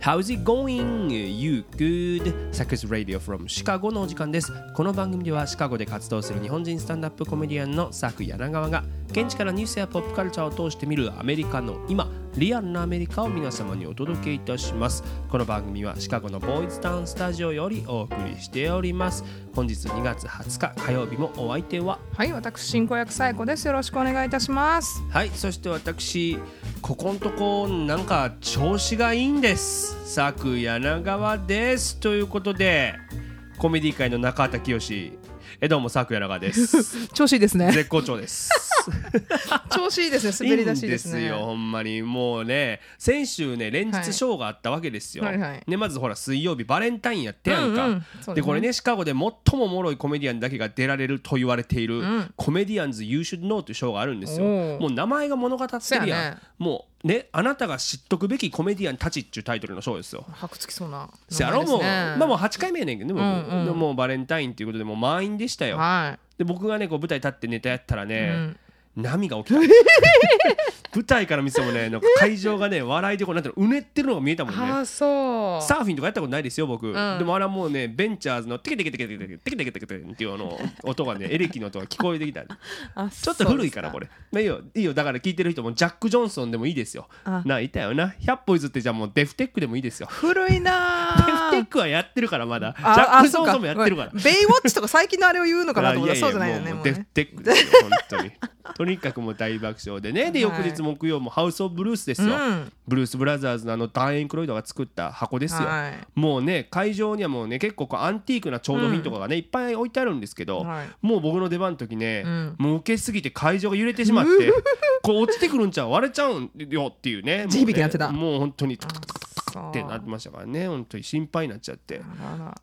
How's it going? You good? サクス Radio from シカゴのお時間です。この番組ではシカゴで活動する日本人スタンダップコメディアンのサク柳川が現地からニュースやポップカルチャーを通して見るアメリカの今、リアルなアメリカを皆様にお届けいたします。この番組はシカゴのボーイズタウンスタジオよりお送りしております。本日2月20日火曜日もお相手ははい、私進行役サイコです。よろしくお願いいたします。はいそして私ここんとこなんか調子がいいんです佐久柳川ですということでコメディ界の中畑清えどうも佐久柳川です。調子いいですね。絶好調です。調子いいですね。滑り出しいですね。いいんですよほんまに。もうね先週ね連日ショーがあったわけですよ、はい。はいはい。ね、まずほら水曜日バレンタインやってやんか、うんうん。ですね。でこれねシカゴで最もおもろいコメディアンだけが出られると言われている、ん。コメディアンズ You Should Know というショーがあるんですよ。もう名前が物語ってるやん。ね。もうねあなたが知っとくべきコメディアンたちっていうタイトルのショーですよ。白つきそうなせやろもう。まあもう8回目やねんけどね、僕うんうん。でもうバレンタインということでもう満員でしたよ、はで僕がねこう舞台立ってネタやったらい。ね、うん。波が起きた。舞台から見てもねなんか会場がね笑いでこうなんていうのうねってるのが見えたもんね。ああ、そう。サーフィンとかやったことないですよ僕、んでもあれはもうねベンチャーズのテケテケテケテケテケテケテケテケテケっていうあの音がねエレキの音が聞こえてきたあちょっと古いからこれ。いいよいいよだから聞いてる人もジャック・ジョンソンでもいいですよあないたよな100歩譲ってじゃあもうデフテックでもいいですよ古いなデフーテックはやってるからまだジあャック・ジョンソンもやってるからベイウォッチとか最近のあれを言うのかなと思ったらそうじゃないよね。デフテックですよ本当にとにかくもう大爆笑でねで翌はい日木曜もハウス・オブ・ブルースですよ、うんブルース・ブラザーズのあのダン・エンクロイドが作った箱ですよ、はい。もうね会場にはもうね結構こうアンティークな調度品とかがね、いっぱい置いてあるんですけど、はい。もう僕の出番の時ね、ん。もう受けすぎて会場が揺れてしまって こう落ちてくるんちゃう割れちゃうんよっていうね地響きになってた。もうねもう本当にトあクトクトクってなってましたからね本当に心配になっちゃって。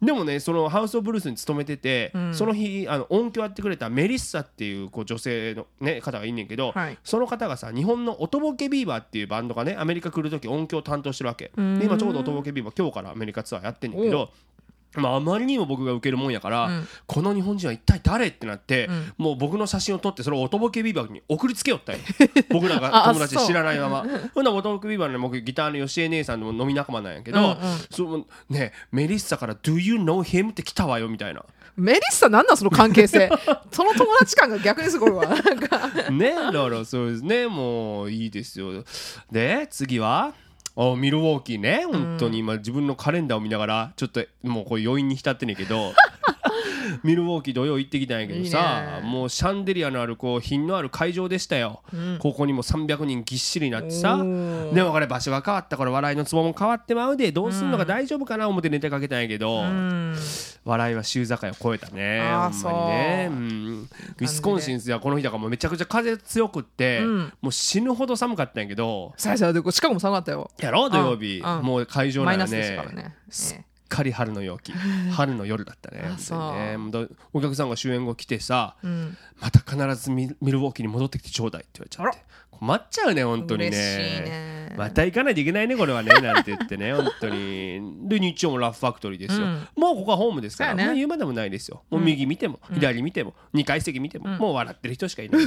でもねそのハウス・オブ・ブルースに勤めてて、うん。その日あの音響やってくれたメリッサっていうこう女性の、ね、方がいんねんけど、はい。その方がさ日本のおとぼけビーバーっていうバンドがねアメリカ来る時音響担当してるわけ。うん。で今ちょうどおとぼけビーバー今日からアメリカツアーやってんねんけどまあ、あまりにも僕が受けるもんやから、うん。この日本人は一体誰ってなって、うん。もう僕の写真を撮ってそれをおとぼけビーバーに送りつけよったよ。僕らが あ友達知らないまま。ほんならおとぼけビーバーのね僕ギターの吉江姉さんでも飲み仲間なんやけど、うんうん。そのねメリッサから「Do you know him?」って来たわよみたいな。メリッサなんなんその関係性。その友達感が逆にすごいか。ねだからそうですね。もういいですよ。で次は？あミルウォーキーね本当に。今自分のカレンダーを見ながらちょっともうこう余韻に浸ってんねんけどミルウォーキー土曜行ってきたんやけどさもうシャンデリアのあるこう品のある会場でしたよ、うん。ここにも300人ぎっしりになってさでもこれ場所が変わった。から笑いのツボも変わってまうでどうすんのか大丈夫かな思ってネタかけたんやけど、うん。笑いは週境を越えたね。あーほんまにね、う、ん。ウィスコンシンではこの日だからもうめちゃくちゃ風強くって、うん。もう死ぬほど寒かったんやけど最初でシカゴも寒かったよ。やろ土曜日。うん。もう会場ならマイナスでしね。たからね。かり春の陽気。春の夜だったね。あ本当にうお客さんが終演後来てさ、えうん。また必ずミミルウォーキーに戻ってきてちょうだいって言われちゃって困っちゃうね本当にね。嬉しいね。また行かないといけないねこれはねなんて言ってね 本当に。で日曜もラフファクトリーですよ、うん。もうここはホームですから、ね。もう言うまでもないですよ。もう右見ても、左見ても2階席見ても、うん。もう笑ってる人しかいない、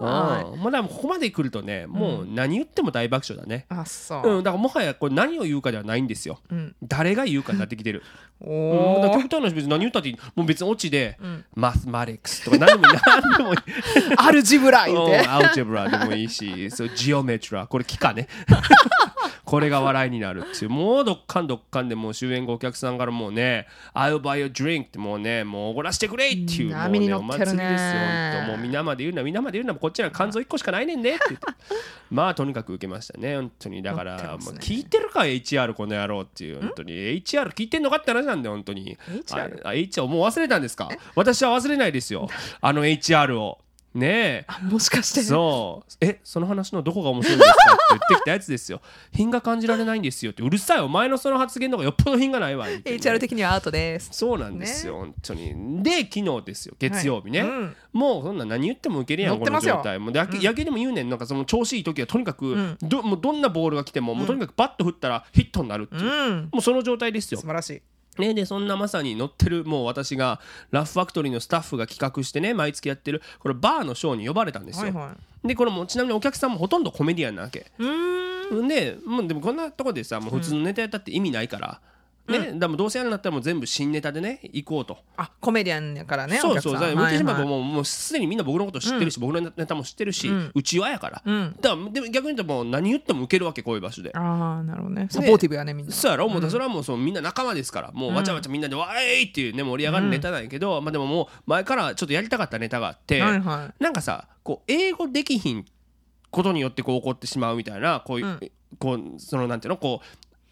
は うん。まあここまで来るとねもう何言っても大爆笑だね、あ、そう。う。ん、だからもはやこれ何を言うかではないんですよ。うん。誰が言うかになってきてる、おうん。極端な話別に何言ったっていい。もう別にオチで、ん。マスマティックスとか何でもいい何でもいいアルジブラ言うて。アウジェブラでもいいしそうジオメトラ。これ聞かね。これが笑いになるっていう。もうどっかんどっかんでもう終演後お客さんからもうね「I'll buy a drink」ってもうねもうおごらしてくれっていうもうねお祭りですよもう皆まで言うな皆まで言うなこっちら肝臓1個しかないねんでって。言ってまあとにかく受けましたね本当に。だからもう聞いてるか HR この野郎っていう本当に。HR 聞いてんのかって話なんで本当に。HR HR もう忘れたんですか？私は忘れないですよ。あの HR をねえ。あもしかして。そう。えその話のどこが面白いんですかって言ってきたやつですよ。品が感じられないんですよって。うるさいお前のその発言の方がよっぽど品がないわ。ね HR 的にはアウトです。そうなんですよ、本当に。で昨日ですよ。月曜日ね、はいうん。もうそんな何言っても受けるやんこの状態も。う野球,、野球でも言うねん。なんかその調子いい時はとにかく、ん。どもうどんなボールが来ても,、もうとにかくバット振ったらヒットになるっていう、うん。もうその状態ですよ。素晴らしい。ね、でそんなまさに乗ってるもう私がラフファクトリーのスタッフが企画してね毎月やってるこれバーのショーに呼ばれたんですよ、はいはでこれもちなみにお客さんもほとんどコメディアンなわけ。でもうでもこんなとこでさもう普通のネタやったって意味ないから、ね、でもどうせやるんだったらもう全部新ネタでね行こうと。あコメディアンやからねそうそうだから言ってしまえばうもうもうすでにみんな僕のこと知ってるし、僕のネタも知ってるし、うちわやから、ん。だからでも逆に言うともう何言っても受けるわけこういう場所で。ああなるほどね。サポーティブやねみんな。そうやろ？もうそれはもうそのみんな仲間ですから。もうわちゃわちゃみんなでわーいっていうね盛り上がるネタなんやけど、まあでももう前からちょっとやりたかったネタがあって、はいはなんかさこう英語できひんことによってこう起こってしまうみたいなこういう、うん。こうそのなんていうの？こ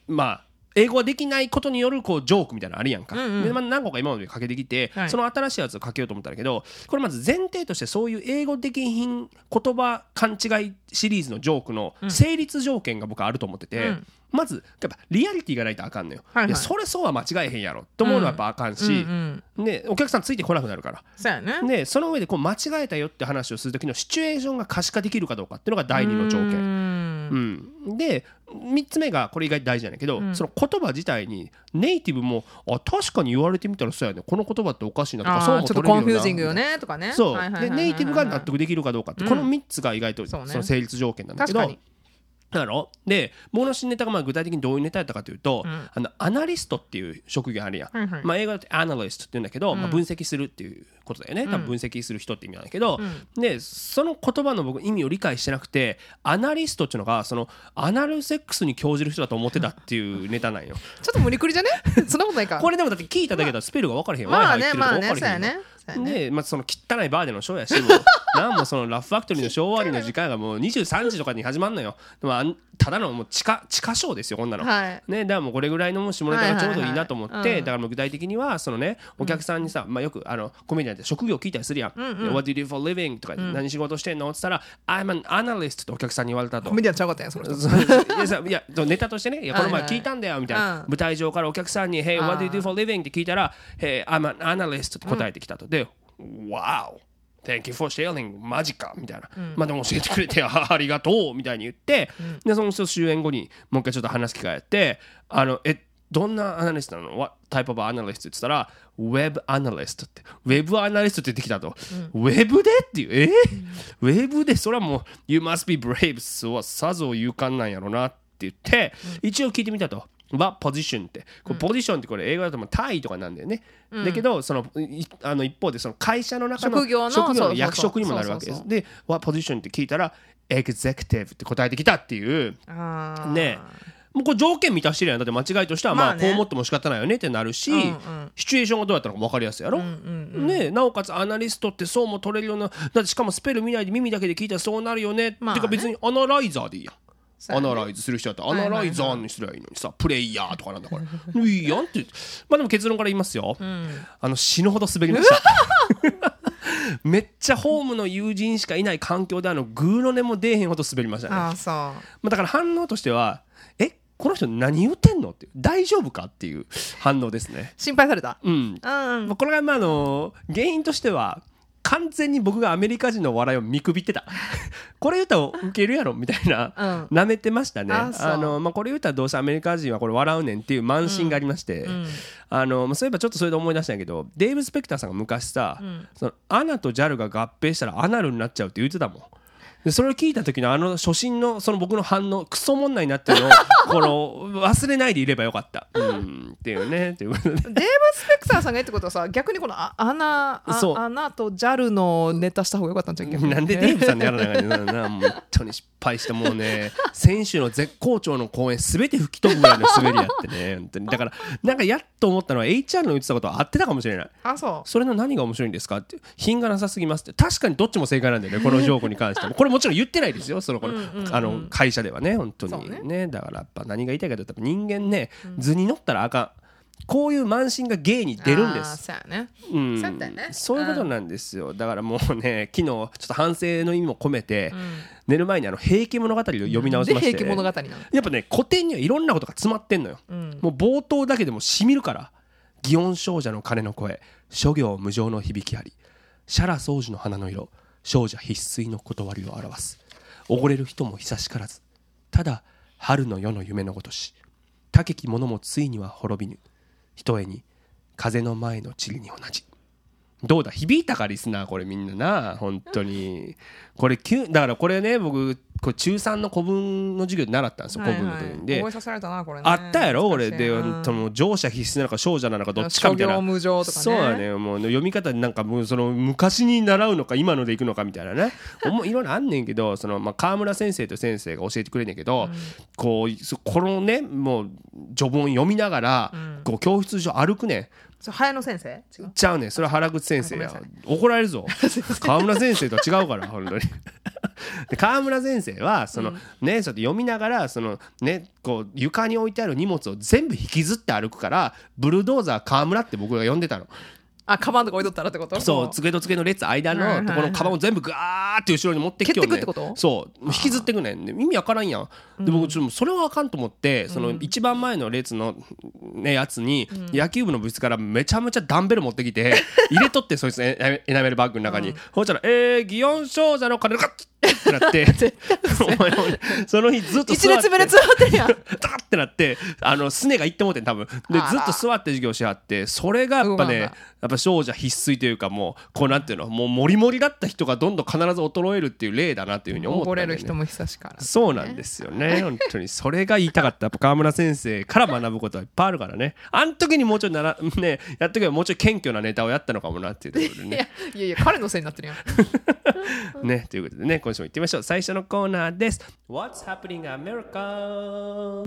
うまあ英語ができないことによるこうジョークみたいなのあるやんか、うんうん。でまあ、何個か今までかけてきて、はい。その新しいやつをかけようと思ったんだけどこれまず前提としてそういう英語できひん言葉勘違いシリーズのジョークの成立条件が僕はあると思ってて、うんまずやっぱリアリティがないとあかんのよ、はいはい。いやそれそうは間違えへんやろと思うのはやっぱあかんし、うんうん。でお客さんついてこなくなるから。そうやね。でその上でこう間違えたよって話をする時のシチュエーションが可視化できるかどうかっていうのが第二の条う件。ん。うん、で3つ目がこれ意外と大事なんだけど、ん。その言葉自体にネイティブもあ確かに言われてみたらそうやね。この言葉っておかしいなとかそうも取れるよな confusing よねとかね。ネイティブが納得できるかどうかって、うん。この3つが意外とその成立条件なんだけど。だろ？で僕の新ネタがまあ具体的にどういうネタやったかというと、うん。あのアナリストっていう職業あるやん、はいはい。まあ、英語だとアナリストって言うんだけど、まあ、うん分析するっていうことだよね、多分分析する人って意味なんだけど、うん。でその言葉の僕意味を理解してなくてアナリストっていうのがそのアナルセックスに興じる人だと思ってたっていうネタなんよ。ちょっと無理くりじゃね？そんなことないか。これでもだって聞いただけだとスペルが分からへん。よ、まあまあね分からへんよ。そうやねそうやねで、まあ、その汚いバーでのショーやしもう なんもそのラフファクトリーのショー終わりの時間がもう23時とかに始まるのよ、でもあんただのもう地下地下ショーですよこんなの、はい。ね、だからもうこれぐらいのもう下ネタがちょうどいいなと思って、はいはいはいうん。だからもう具体的にはそのねお客さんにさ、まあ、よくあのコメディアンって職業聞いたりするやん「うんうん。What do you do for a living?」とか、何仕事してんの?」って言ったら「I'm an analyst」ってお客さんに言われたと。コ。メディアンちゃうかったんやその人。そう。いやネタとしてねいやこの前はいはい。聞いたんだよみたいな、うん。舞台上からお客さんに「Hey what do you do for a living?」って聞いたら「Hey I'm an analyst」って答えてきたと、で「Wow. Thank you for sharing. マジか」みたいな、まあでも教えてくれてあ ありがとう。みたいに言って、でその人終演後にもう一回ちょっと話す機会やってあのえどんなアナリストなの ?What type of analyst? って言ったら Web analyst って。Web アナリストって言ってきたと。ウェブで？っていう？え？ーウェブで？それはもう You must be brave そうはさぞ勇敢なんやろなって言って、一応聞いてみたと。What position って。これポジションってこれ英語だともタイとかなんだよね。だけど、そのいあの一方でその会社の中の職業の役職にもなるわけです。そうそうで、What position って聞いたら Executive って答えてきたっていう。ね。もうこれ条件満たしてるやん。だって間違いとしてはままあね。あこう思っても仕方ないよねってなるし、うんうん。シチュエーションがどうやったのか分かりやすいやろ、ね。なおかつアナリストってそうも取れるようなだってしかもスペル見ないで耳だけで聞いたらそうなるよね、まあね。てか別にアナライザーでいいやんアナライズする人だったらアナライザーにすればいいのにさプレイヤーとかなんだから。いいやんってまあでも結論から言いますよ、あの死ぬほど滑りました。めっちゃホームの友人しかいない環境であのグーの音も出えへんほど滑りましたね。あーそう。まあ、だから反応としてはえこの人何言ってんのって大丈夫かっていう反応ですね。心配された。うん。うん。まあこれがまああの原因としては完全に僕がアメリカ人の笑いを見くびってた。これ言ったらウケるやろみたいな、うん。舐めてましたね。あの、まあ、これ言ったらどうせアメリカ人はこれ笑うねんっていう慢心がありまして、ん。あのまあそういえばちょっとそれで思い出したんやけどデーブ・スペクターさんが昔さ、ん。そのアナと JAL が合併したらアナルになっちゃうって言ってたもん。でそれを聞いた時のあの初心のその僕の反応クソもんないなっていうのを この忘れないでいればよかった。うんっていうね。っていうことで。デーブ・スペクターさんが言ってことはさ逆にこのあ穴あそう。穴と JAL のネタした方がよかったんじゃん逆に。なんでデーブさんのやらなあかな。なもう本当に失敗してもうね。選手の絶好調の公演すべて吹き飛ぶぐらいの滑りやってね。本当に。だからなんかやっと思ったのは HR の言ってたことは合ってたかもしれない。あそう。それの何が面白いんですかって。品がなさすぎますって。確かにどっちも正解なんだよねこのジョークに関しても。これもちろん言ってないですよそのこのあの会社ではね本当に。ね。ねだからやっぱ何が言いたいかというと人間ね図に乗ったらあかん。こういう慢心が芸に出るんです。そうやね。うん。そういうことなんですよ。だからもうね昨日ちょっと反省の意味も込めて、寝る前にあの「平家物語」を読み直しまして、で平家やっぱね古典にはいろんなことが詰まってんのよ、ん。もう冒頭だけでもしみるから祇園少女の鐘の声諸行無常の響きありシャラ宗樹の花の色少女必須の断りを表す。溺れる人も久しからず。ただ春の夜の夢のごとし高き者もついには滅びぬ。ひとえに風の前の塵に同じ。どうだ？響いたかリスナー。これみんなな本当に。これだからこれね僕これ中3の古文の授業で習ったんですよ古文の時に。で覚えさせられたなこれね。あったやろ？俺でうん。もう乗車必須なのか少女なのかどっちかみたいな。ねそうだねもう読み方なんかもうその昔に習うのか今のでいくのかみたいなね。いろいろあんねんけどそのまあ川村先生と先生が教えてくれんねんけど、こうそこのねもう序文読みながら、こう教室上歩くねんそれ早野先生？違う？ちゃうね。んそれは原口先生や。ごめん怒られるぞ。川村先生とは違うから本当に。で川村先生はその、ねそうやって読みながらそのねこう床に置いてある荷物を全部引きずって歩くからブルドーザー川村って僕が呼んでたのあカバンとか置いとったらってこと？そう机と机の列間のところのカバンを全部ガーって後ろに持ってきてよね蹴ってくってこと？そう。引きずってくねん。で意味わからんやん。で僕ちょっとそれはあかんと思ってその一番前の列のねやつに野球部の部室からめちゃめちゃダンベル持ってきて 入れとってそいつのエエナメルバッグの中に。ほしたら「えー、祇園少女の金がってなって。その日ずっと一座って。列目で座ってるやん。ダーってなってあのすねがいってもうてん多分。でずっと座って授業しはってそれがやっぱねやっぱ少女必須というかもうこうなんていうのもうモリモリだった人がどんどん必ず衰えるっていう例だなっていうふうに思ったんだよね。溺れる人も久しからそうなんですよね本当に。それが言いたかった。やっぱ川村先生から学ぶことはいっぱいあるからね。あん時にもうちょいならねやっとけばもうちょい謙虚なネタをやったのかもなっていうところでね。いやいやいや彼のせいになってるやん ね、ということでね、今週も行ってみましょう。最初のコーナーです。What's happening America?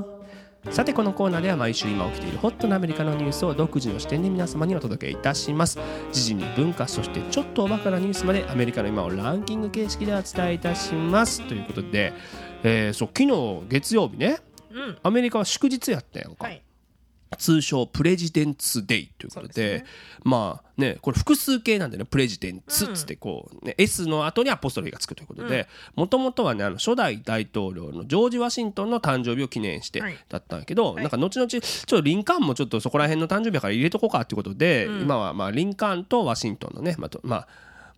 さてこのコーナーでは毎週今起きているホットなアメリカのニュースを独自の視点で皆様にお届けいたします。時事に文化そしてちょっとおバカなニュースまでアメリカの今をランキング形式でお伝えいたします。ということで、えーそう昨日月曜日ね、うん。アメリカは祝日やったやんか、はい通称プレジデンツデイということでね。まあねこれ複数形なんでねプレジデンツっつってこう、ね S の後にアポストロフィーがつくということでもともとはねあの初代大統領のジョージ・ワシントンの誕生日を記念してはい。だったんだけど、なんか後々ちょっとリンカーンもちょっとそこら辺の誕生日だから入れとこうかっていうことで、今はまあリンカーンとワシントンのねまあとまあ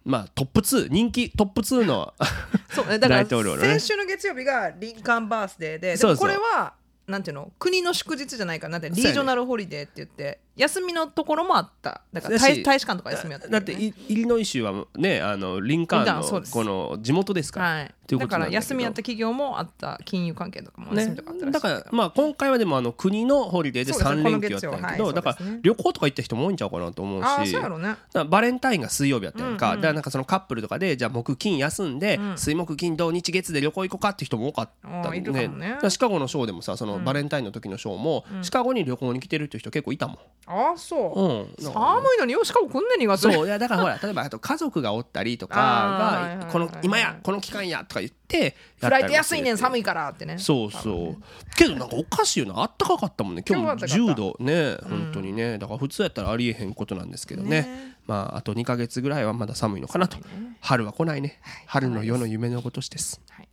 まあトップ2人気トップ2の そうねだから大統領のね。先週の月曜日がリンカーンバースデーでこれはなんていうの？国の祝日じゃないからなんてリージョナルホリデーって言って休みのところもあった。だから大大使館とか休みやっただってイイリノイ州はねあのリンカーーンのこの地元ですから、はい。というこだから休みやった企業もあった金融関係とかも休ねみとかあったらしいだからまあ今回はでもあの国のホリデーで3そうですね。連休やったんやけど、は。いだから旅行とか行った人も多いんちゃうかなと思うし。ああそうやろね。だからバレンタインが水曜日やったやんか、うんうんだからなんかそのカップルとかでじゃあ木金休んで、うん。水木金土日月で旅行行こうかって人も多かったね。だからシカゴのショーでもさそのバレンタインの時のショーも、シカゴに旅行に来てるっていう人結構いたもん、ああそう。うん、寒いのによしかもこんなに2月そう。いやだからほら 例えばあと家族がおったりとかがこの今やこの期間やとか言ってフライト安いねんさ寒いからってね。そうそう。けどなんかおかしいよな。あったかかったもんね今日も今日は暖か10度ね。本当にね。だから普通やったらありえへんことなんですけどね。ね。まああと2か月ぐらいはまだ寒いのかなと。春は来ないね。春の夜の夢のごとしです。はい。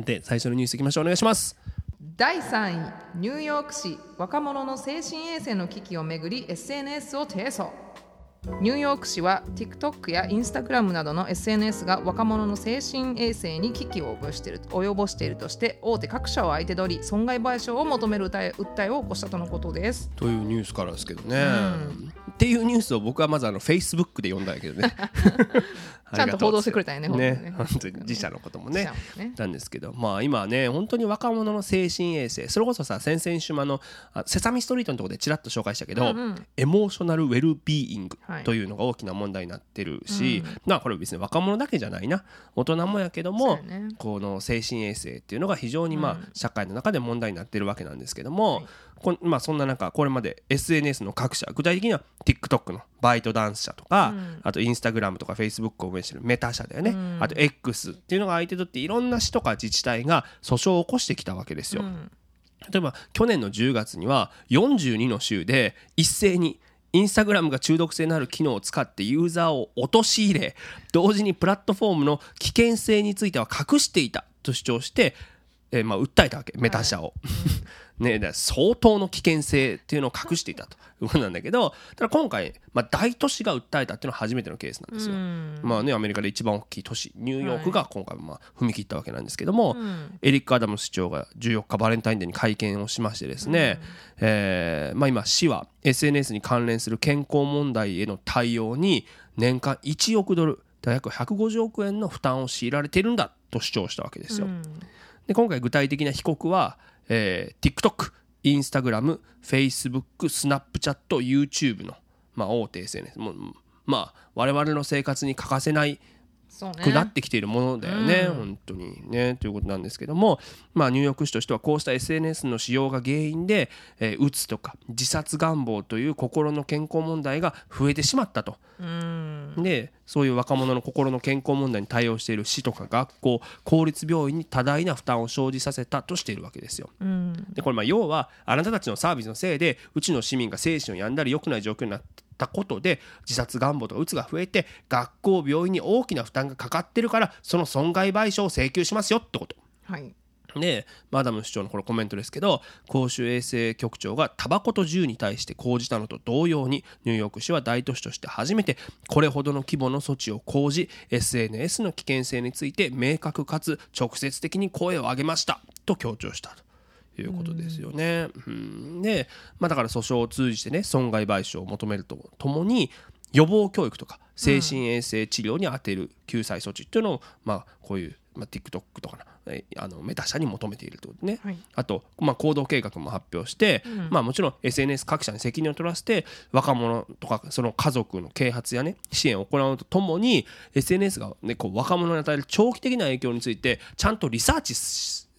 で最初のニュースいきましょう。お願いします第3位ニューヨーク市若者の精神衛生の危機をめぐり SNS を提訴。ニューヨーク市は TikTok や Instagram などの SNS が若者の精神衛生に危機を及ぼしている及ぼしているとして大手各社を相手取り損害賠償を求める訴え訴えを起こしたとのことです。というニュースからですけどねっていうニュースを僕はまずあの Facebook で読んだんやけどね。ちゃんと報道してくれたんやね ね。本本当に自社のこともね。なんですけどまあ今はね本当に若者の精神衛生それこそさ先々週もあのあセサミストリートのところでちらっと紹介したけど、エモーショナルウェルビーイングはい。というのが大きな問題になってるし、まあこれ別に若者だけじゃないな。大人もやけども、この精神衛生っていうのが非常にまあ社会の中で問題になってるわけなんですけども、こんまあ、そんな中これまで SNS の各社具体的には TikTok のバイトダンス社とか、あと Instagram とか Facebook を運営してるメタ社だよね、あと X っていうのが相手取っていろんな市とか自治体が訴訟を起こしてきたわけですよ。例えば去年の10月には42の州で一斉にインスタグラムが中毒性のある機能を使ってユーザーを陥れ同時にプラットフォームの危険性については隠していたと主張して、えーまあ訴えたわけメタ社を。ね、だから相当の危険性っていうのを隠していたということなんだけどただ今回、まあ、大都市が訴えたっていうのは初めてのケースなんですよ。まあねアメリカで一番大きい都市ニューヨークが今回まあ踏み切ったわけなんですけども、エリック・アダムス市長が14日バレンタインデーに会見をしましてですね、えーまあ、今市は SNS に関連する健康問題への対応に年間1億ドル約150億円の負担を強いられているんだと主張したわけですよ。うん。で今回具体的な被告は、えー TikTok、Instagram、Facebook、Snapchat、YouTube の、まあ、大手 SNS もまあ我々の生活に欠かせないそうなってきているものだよね、うん。本当にね。ということなんですけども、まあ、ニューヨーク市としてはこうした SNS の使用が原因で、えーうつとか自殺願望という心の健康問題が増えてしまったと。うん。でそういう若者の心の健康問題に対応している市とか学校公立病院に多大な負担を生じさせたとしているわけですよ。うん。でこれまあ要はあなたたちのサービスのせいでうちの市民が精神を病んだり良くない状況になったことで自殺願望とかうつが増えて学校病院に大きな負担がかかってるからその損害賠償を請求しますよってこと。はいでマダム市長のこのコメントですけど公衆衛生局長がタバコと銃に対して講じたのと同様にニューヨーク市は大都市として初めてこれほどの規模の措置を講じ SNS の危険性について明確かつ直接的に声を上げましたと強調したということですよね。うんで、まあ、だから訴訟を通じてね損害賠償を求めるとともに予防教育とか精神衛生治療に充てる救済措置っていうのを、まあ、こういう、まあ、TikTok とかなえあのメタ社に求めているということね。はいあと、まあ、行動計画も発表して、まあ、もちろん SNS 各社に責任を取らせて若者とかその家族の啓発やね支援を行うとともに SNS が、ね、こう若者に与える長期的な影響についてちゃんとリサーチ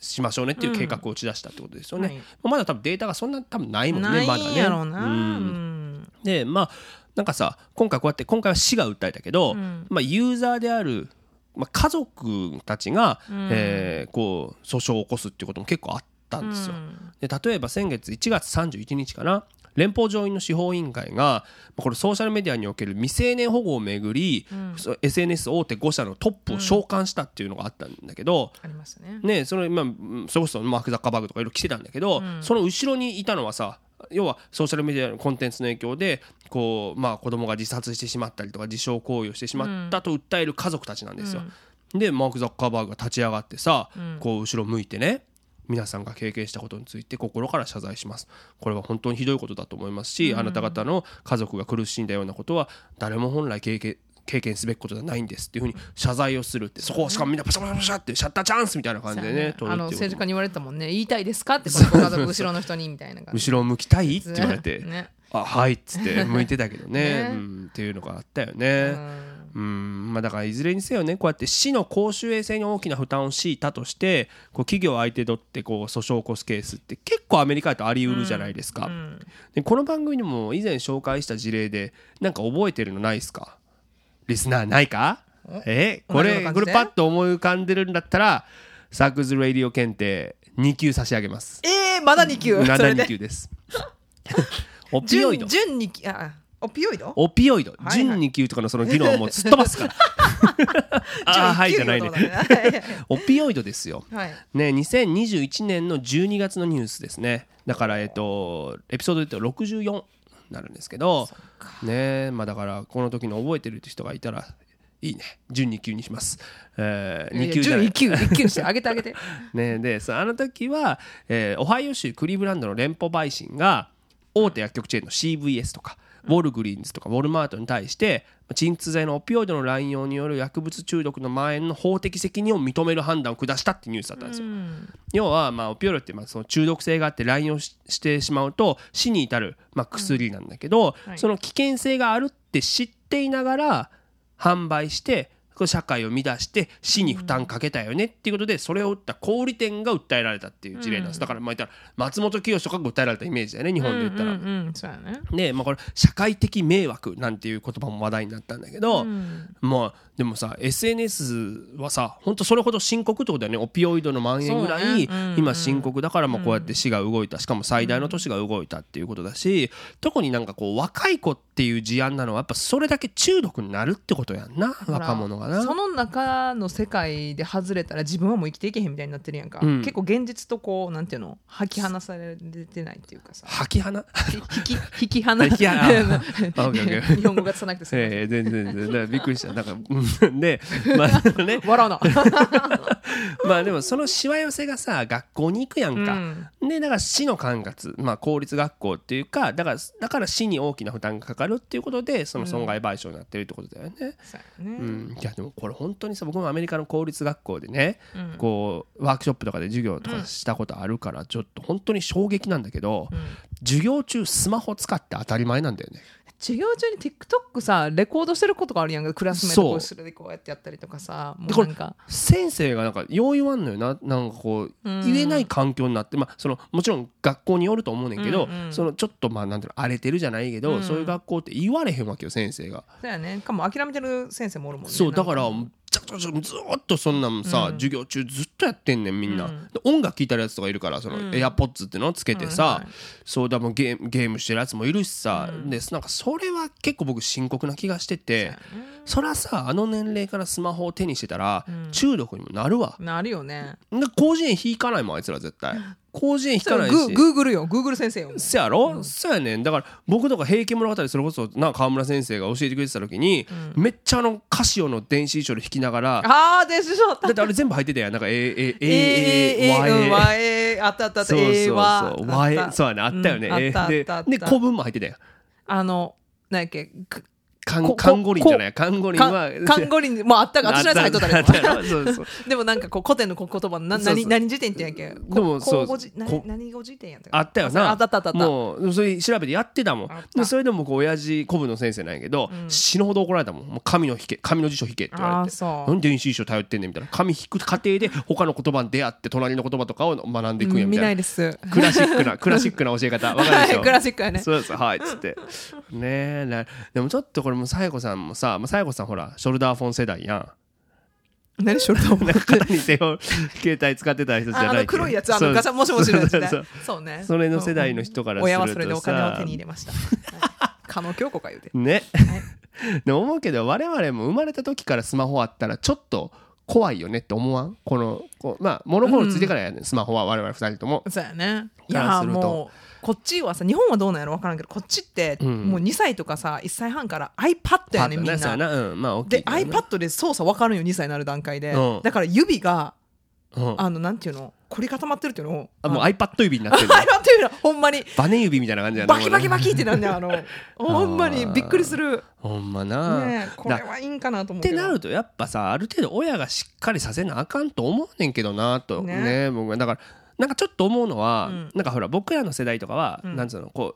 ししましょうねっていう計画を打ち出したってことですよね。はい。まだ多分データがそんな多分ないもんねまだね。うん。うんでまあなんかさ今回こうやって今回は市が訴えたけど、ん。まあ、ユーザーである、まあ、家族たちが、ん。えーこう訴訟を起こすっていうことも結構あったんですよ。で例えば先月1月31日かな連邦上院の司法委員会がまあこれソーシャルメディアにおける未成年保護をめぐり、そう SNS 大手5社のトップを召喚したっていうのがあったんだけど、ありましたね。ね、それまあうんそれこそマーク・ザッカーバーグとかいろいろ来てたんだけど、その後ろにいたのはさ要はソーシャルメディアのコンテンツの影響でこう、まあ、子供が自殺してしまったりとか自傷行為をしてしまったと訴える家族たちなんですよ。でマーク・ザッカーバーグが立ち上がってさ、こう後ろ向いてね皆さんが経験したことについて心から謝罪します。これは本当にひどいことだと思いますし、あなた方の家族が苦しんだようなことは誰も本来経験経験すべきことじゃないんですっていうふうに謝罪をするってそこをしかもみんなパシャパシャパシャってシャッターチャンスみたいな感じでね取るあの政治家に言われてたもんね。言いたいですかって このご家族後ろの人にみたいな感じ 後ろを向きたいって言われて。ね「あはい」っつって 向いてたけどね。ね。うん、っていうのがあったようね。ん。うんまあ、だからいずれにせよねこうやって市の公衆衛生に大きな負担を強いたとしてこう企業相手取ってこう訴訟を起こすケースって結構アメリカだとあり得るじゃないですか、うんでこの番組でも以前紹介した事例でなんか覚えてるのないですか？リスナーないか？え？これこれパッと思い浮かんでるんだったらサークズ・ラディオ検定2級差し上げます。えー、まだ2級？まだ2それで？級ですオピオイド。準準2級あオピオイド？オピオイド。はいはい。準2級とかのその議論はもうすっ飛ばすから。ああはいじゃないねね。オピオイドですよ。はい。ね2021年の12月のニュースですね。だからえっとエピソードで言うと64になるんですけどねまあだからこの時の覚えてる人がいたらいいね。準2級にします、えー、2級じゃない。1級 1級にしてあげてあげて。ね、でそうあの時は、えーオハイオ州クリーブランドの連邦陪審が大手薬局チェーンの CVS とかウォルグリーンズとかウォルマートに対して鎮痛剤のオピオイドの乱用による薬物中毒の蔓延の法的責任を認める判断を下したってニュースだったんですよ。要は、まあ、オピオイドってまあその中毒性があって乱用ししてしまうと死に至る、まあ、薬なんだけど、はい。その危険性があるって知っていながら販売して社会を乱して死に負担かけたよねっていうことでそれを打った小売店が訴えられたっていう事例なんです、だからまあ言ったら松本清とかが訴えられたイメージだよね日本で言ったら。ね。で、まあ、これ社会的迷惑なんていう言葉も話題になったんだけど、ん。まあでもさ SNS はさ本当それほど深刻ってことだよね。オピオイドの蔓延ぐらい、今深刻だからまあこうやって市が動いた。しかも最大の都市が動いたっていうことだし、特になんかこう若い子っていう事案なのはやっぱそれだけ中毒になるってことやんな若者がな？その中の世界で外れたら自分はもう生きていけへんみたいになってるやんか、うん。結構現実とこうなんていうの？吐き放されてないっていうかさ。吐き鼻 引き引き離引き離 あオッケーオッケー。日本語がつなくてすみませんええ全然全然。だからびっくりした。なんかうんで まあね。笑うな。まあでもそのしわ寄せがさ学校に行くやんか、うん。でだから市の管轄、まあ、公立学校っていうかだからだから市に大きな負担がかかるっていうことでその損害賠償になってるってことだよね。そうやね。うん、いやでもこれ本当にさ僕もアメリカの公立学校でね、うん。こうワークショップとかで授業とかしたことあるからちょっと本当に衝撃なんだけど、うん。授業中スマホ使って当たり前なんだよね。授業中に TikTok さレコードしてることがあるやんかクラスメートこう後ろでこうやってやったりとかさもうなんか。先生がなんかよう言わんのよな。なんかこううん言えない環境になって、まあ、そのもちろん学校によると思うねんけど、うんうん。そのちょっとまあなんていうの荒れてるじゃないけど、うん。そういう学校って言われへんわけよ先生が。そうやね。かも諦めてる先生もおるもんね。そうだからちょちょちょずーっとそんなんさ、うん。授業中ずっとやってんねんみんな、音楽聴いてるやつとかいるからその、うん。エアポッツってのをつけてさ、そうだもうゲームゲームしてるやつもいるしさ、うん。でなんかそれは結構僕深刻な気がしてて、そりゃさあの年齢からスマホを手にしてたら、うん。中毒にもなるわ。なるよね。で広辞苑引かないもんあいつら絶対 広辞苑引かないし。ググーグルよ。グーグル先生よ。そやろ、そうやねん。だから僕とか「平家物語」それこそな川村先生が教えてくれてた時に、めっちゃあのカシオの電子書で弾きながらああ電子書あった。だってあれ全部入ってたやん。なんか「えー、えー、えー、えー、えー、うん、和和えあったあったあった。そうそうそう。和あった。えそうやね。あったよね、うんあえったあったあった。でで古文も入ってたやん。あのなんやっけくカンこカンゴリンじゃない？カンゴリンかはカンゴリンもうあったか私のやつ入っとったあ でもなんかこう古典のこ言葉のな何何辞典ってやっけ？でもそう何語辞典やったあったよな。あったあったあった。もうそれ調べてやってたもん。でそれでもこう親父古文の先生なんやけど、うん。死ぬほど怒られたもん。もう神の引け神の辞書引けって言われて。なんで電子辞書頼ってんねんみたいな。紙引く過程で他の言葉に出会って隣の言葉とかを学んでいくんやみ見な。たいないです。クラシックなクラシックな教え方。わかるでしょ？クラシックやね。そうですはいっつって。ねえなでもちょっとこれもうさや子さんもさまあさや子さんほらショルダーフォン世代やん。何ショルダーなんか肩に手を携帯使ってた人じゃない黒いやつあのガチャもしもしのやつね。そうね。それの世代の人からするとさ。親はそれでお金を手に入れました。はい加納京子か言うて。ね、でも思うけど我々も生まれた時からスマホあったらちょっと怖いよねって思わん？このこうまあ物心ついてからやね、ん、スマホは我々二人とも。そうやね。いやもうこっちはさ日本はどうなんやろ？分からんけどこっちってうん。もう2歳とかさ1歳半から iPad やねみんな。な。うん。まあで iPad で操作分かるんよ2歳になる段階で。うん。だから指がうん。あのなんていうの？凝り固まってるっていうの？をあもうあ iPad 指になってる iPad っていうのはほんまに。バネ指みたいな感じやなバキバキバキってなんねんあの。ほんまに。びっくりする。ほんまな、ねえこれはいいんかなと思うけど。ってなるとやっぱさある程度親がしっかりさせなあかんと思うねんけどなと。ね。ね僕は。だからなんかちょっと思うのは、うん。なんかほら僕らの世代とかは、うん。なんつうのこ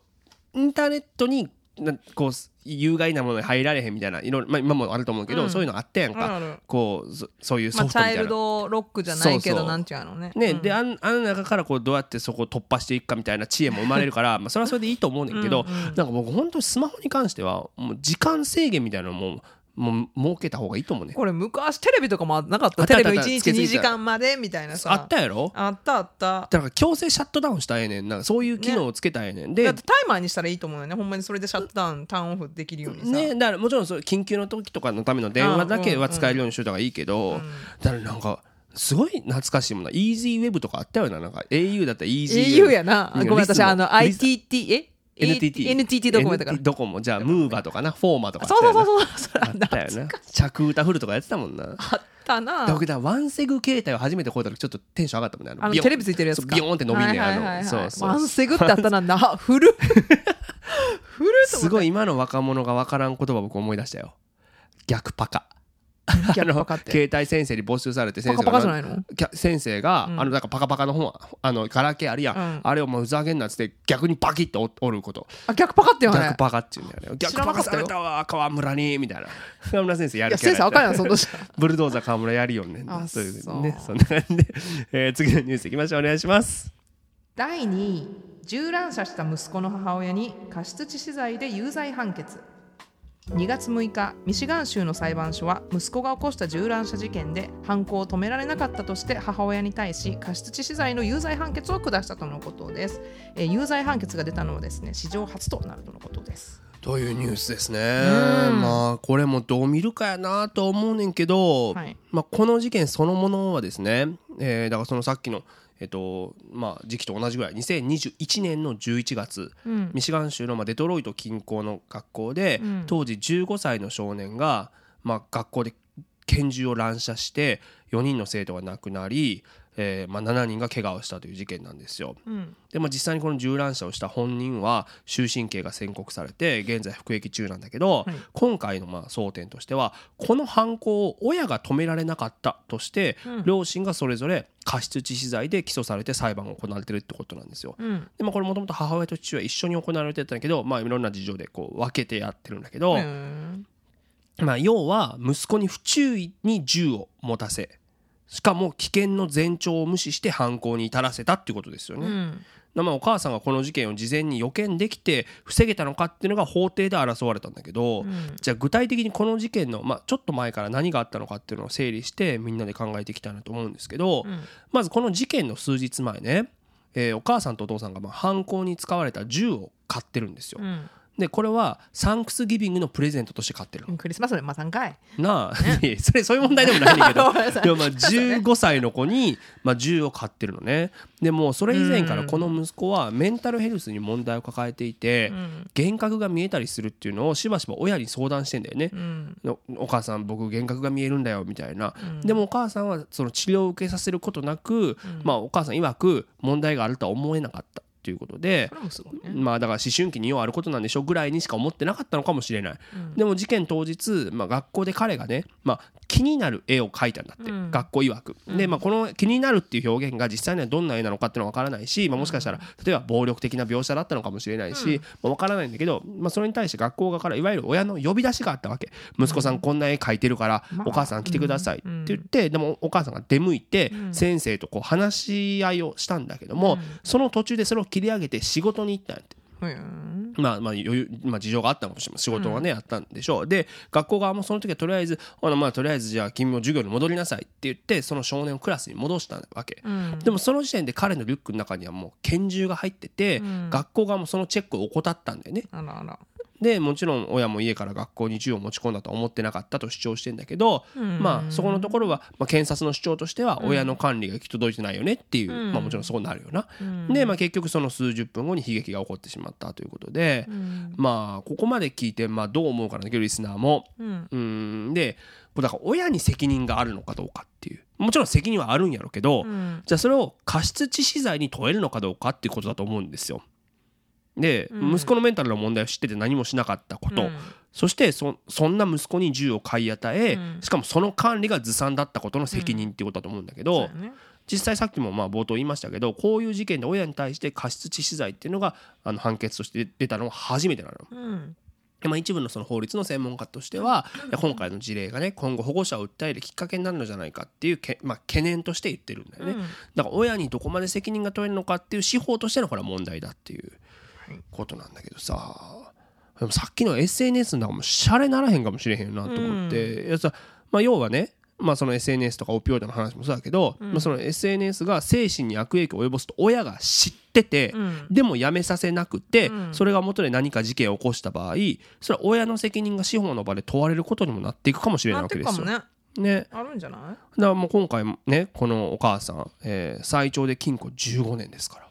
うインターネットになこう有害なものに入られへんみたいないろいろ、まあ、今もあると思うけど、うん。そういうのあったやんか、あるある。こうそそういうまあチソフトみたいな。ャイルドロックじゃないけどなんていうのね。ねうん。であんあん中からこうどうやってそこを突破していくかみたいな知恵も生まれるからまあそれはそれでいいと思うねんけどうんうんなんか僕本当にスマホに関してはもう時間制限みたいなのももう設けた方がいいと思うね。んこれ昔テレビとかもなかった？テレビ1日あったあった。つけて2時間までみたいなさ。あったやろ？あったあった。だから強制シャットダウンしたらええねん。なんかそういう機能をつけたらええねん。でだってタイマーにしたらいいと思うよね。ほんまにそれでシャットダウンターンオフできるようにさ、ね、だからもちろんそう緊急の時とかのための電話だけは使えるようにしといた方がいいけど、うん。だからなんかすごい懐かしいもんな。EasyWeb とかあったよな。なんか au だったら EasyWeb au やな。うんごめん私あの ITT え？NTT NTT ドコモやったから。ドコモ。じゃあムーバとかな。フォーマとか。あそうそうそう。そうそれあったよな。着歌フルとかやってたもんな。あったな。だからワンセグ携帯を初めて買うた時ちょっとテンション上がったもんね。テレビついてるやつビヨーンって伸びんねん。そうそう。ワンセグってあったな。なフルフルとすごい今の若者が分からん言葉僕思い出したよ。逆パカ あの携帯先生に募集されて先生が先生が、うん。あのなんかパカパカの本あのガラケーあるやん、うん。あれをもうふざけんなっつって逆にパキッと折ること。あ逆パカって言わない？逆パカっていうんだよね逆パカされた。わ川村にみたいな。川村先生やる先生あかんやんそんなしたらブルドーザー川村やるよねあそういうねそんな感じで、えー次のニュースいきましょう。お願いします。第2位。銃乱射した息子の母親に過失致死罪で有罪判決2月6日ミシガン州の裁判所は息子が起こした銃乱射事件で犯行を止められなかったとして母親に対し過失致死罪の有罪判決を下したとのことです、えー有罪判決が出たのはですね史上初となるとのことです。というニュースですね。うん。まあこれもどう見るかやなと思うねんけど、はい。まあ、この事件そのものはですね、えーだからそのさっきのえっとまあ、時期と同じぐらい。2021年の11月、うん。ミシガン州のまあデトロイト近郊の学校で、うん。当時15歳の少年が、まあ、学校で拳銃を乱射して4人の生徒が亡くなり、えーまあ、7人が怪我をしたという事件なんですよ。うん。で、まあ、実際にこの銃乱射をした本人は終身刑が宣告されて現在服役中なんだけど、はい。今回のまあ争点としてはこの犯行を親が止められなかったとして、うん。両親がそれぞれ過失致死罪で起訴されて裁判が行われてるってことなんですよ。うん。でまあ、これもともと母親と父親一緒に行われてたんだけど、まあ、いろんな事情でこう分けてやってるんだけど、うん。まあ、要は息子に不注意に銃を持たせしかも危険の前兆を無視して犯行に至らせたっていうことですよね。うんまあ、お母さんがこの事件を事前に予見できて防げたのかっていうのが法廷で争われたんだけど、うんじゃあ具体的にこの事件の、まあ、ちょっと前から何があったのかっていうのを整理してみんなで考えていきたいなと思うんですけど、うんまずこの事件の数日前ね、えーお母さんとお父さんがまあ犯行に使われた銃を買ってるんですよ。うんでこれはサンクスギビングのプレゼントとして買ってるの。クリスマスでまたんかいなあ、いやそれそういう問題でもないんだけど。でもまあ15歳の子に、まあ、銃を買ってるのね。でもうそれ以前からこの息子はメンタルヘルスに問題を抱えていて、うん。幻覚が見えたりするっていうのをしばしば親に相談してんだよね。う。ん。おお母さん僕幻覚が見えるんだよみたいな、うん。でもお母さんはその治療を受けさせることなく、まあお母さん曰く問題があるとは思えなかったっていうことでね。まあだから思春期に用あることなんでしょうぐらいにしか思ってなかったのかもしれない、うん。でも事件当日、まあ、学校で彼がね、まあ、気になる絵を描いたんだって、うん。学校曰く。で、まあ、この気になるっていう表現が実際にはどんな絵なのかっていうのは分からないし、まあ、もしかしたら例えば暴力的な描写だったのかもしれないし、まあ、分からないんだけど、まあ、それに対して学校側からいわゆる親の呼び出しがあったわけ。息子さんこんな絵描いてるからまあお母さん来てくださいって言ってでもお母さんが出向いて先生とこう話し合いをしたんだけどもその途中でそれを切り上げて仕事に行ったんやって。うんまあまあ余裕、まあ、事情があったのかもしれない仕事がね、あったんでしょう。で学校側もその時はとりあえずほらまあとりあえずじゃあ君も授業に戻りなさいって言ってその少年をクラスに戻したわけ、うん。でもその時点で彼のリュックの中にはもう拳銃が入ってて、ん。学校側もそのチェックを怠ったんだよねでもちろん親も家から学校に銃を持ち込んだとは思ってなかったと主張してんだけど、うん。まあそこのところは、まあ、検察の主張としては親の管理が行き届いてないよねっていう、うん。まあ、もちろんそうなるよな。うん。で、まあ、結局その数十分後に悲劇が起こってしまったということで、うん。まあここまで聞いて、まあ、どう思うかなんだけどリスナーも。うん。うん。でだから親に責任があるのかどうかっていう。もちろん責任はあるんやろうけど、うん。じゃあそれを過失致死罪に問えるのかどうかっていうことだと思うんですよ。で、うん。息子のメンタルの問題を知ってて何もしなかったこと、うん。そしてそそんな息子に銃を買い与え、うん。しかもその管理がずさんだったことの責任っていうことだと思うんだけど、ね。実際さっきもまあ冒頭言いましたけどこういう事件で親に対して過失致死罪っていうのがあの判決として出たのは初めてなの。うん。でまあ、一部のその法律の専門家としては今回の事例がね今後保護者を訴えるきっかけになるのじゃないかっていうけ、まあ、懸念として言ってるんだよね、うん。だから親にどこまで責任が問えるのかっていう司法としてのこれは問題だっていうことなんだけどさ。でもさっきの SNS なんかもシャレならへんかもしれへんなと思って、いやさまあ、要はねまあ、その SNS とかオピオイドの話もそうだけど、まあ、その SNS が精神に悪影響を及ぼすと親が知ってて、うん。でもやめさせなくて、うん。それが元で何か事件を起こした場合それは親の責任が司法の場で問われることにもなっていくかもしれないわけですよ。ね。ね、あるんじゃない？だからもう今回もねこのお母さん、えー最長で禁錮15年ですから。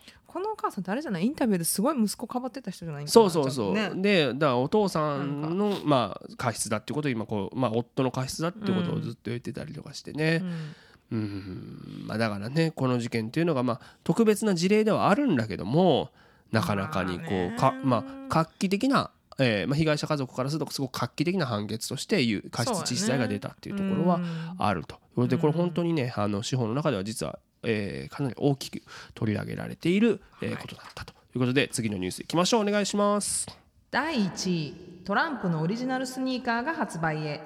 このお母さん誰じゃない？インタビューですごい息子かばってた人じゃないそうそうそう、ね。でだからお父さんのまあ過失だっていうことを今こう、まあ、夫の過失だっていうことをずっと言ってたりとかしてね、うん。うん。まあ、だからねこの事件っていうのがまあ特別な事例ではあるんだけどもなかなかにこうか、まあ、画期的な、えーまあ、被害者家族からするとすごく画期的な判決として過失致死罪が出たっていうところはあると。それでこれ本当にねあの司法の中では実は、えーかなり大きく取り上げられている、えーことだったということで次のニュースいきましょう。お願いします。第1位トランプのオリジナルスニーカーが発売へ。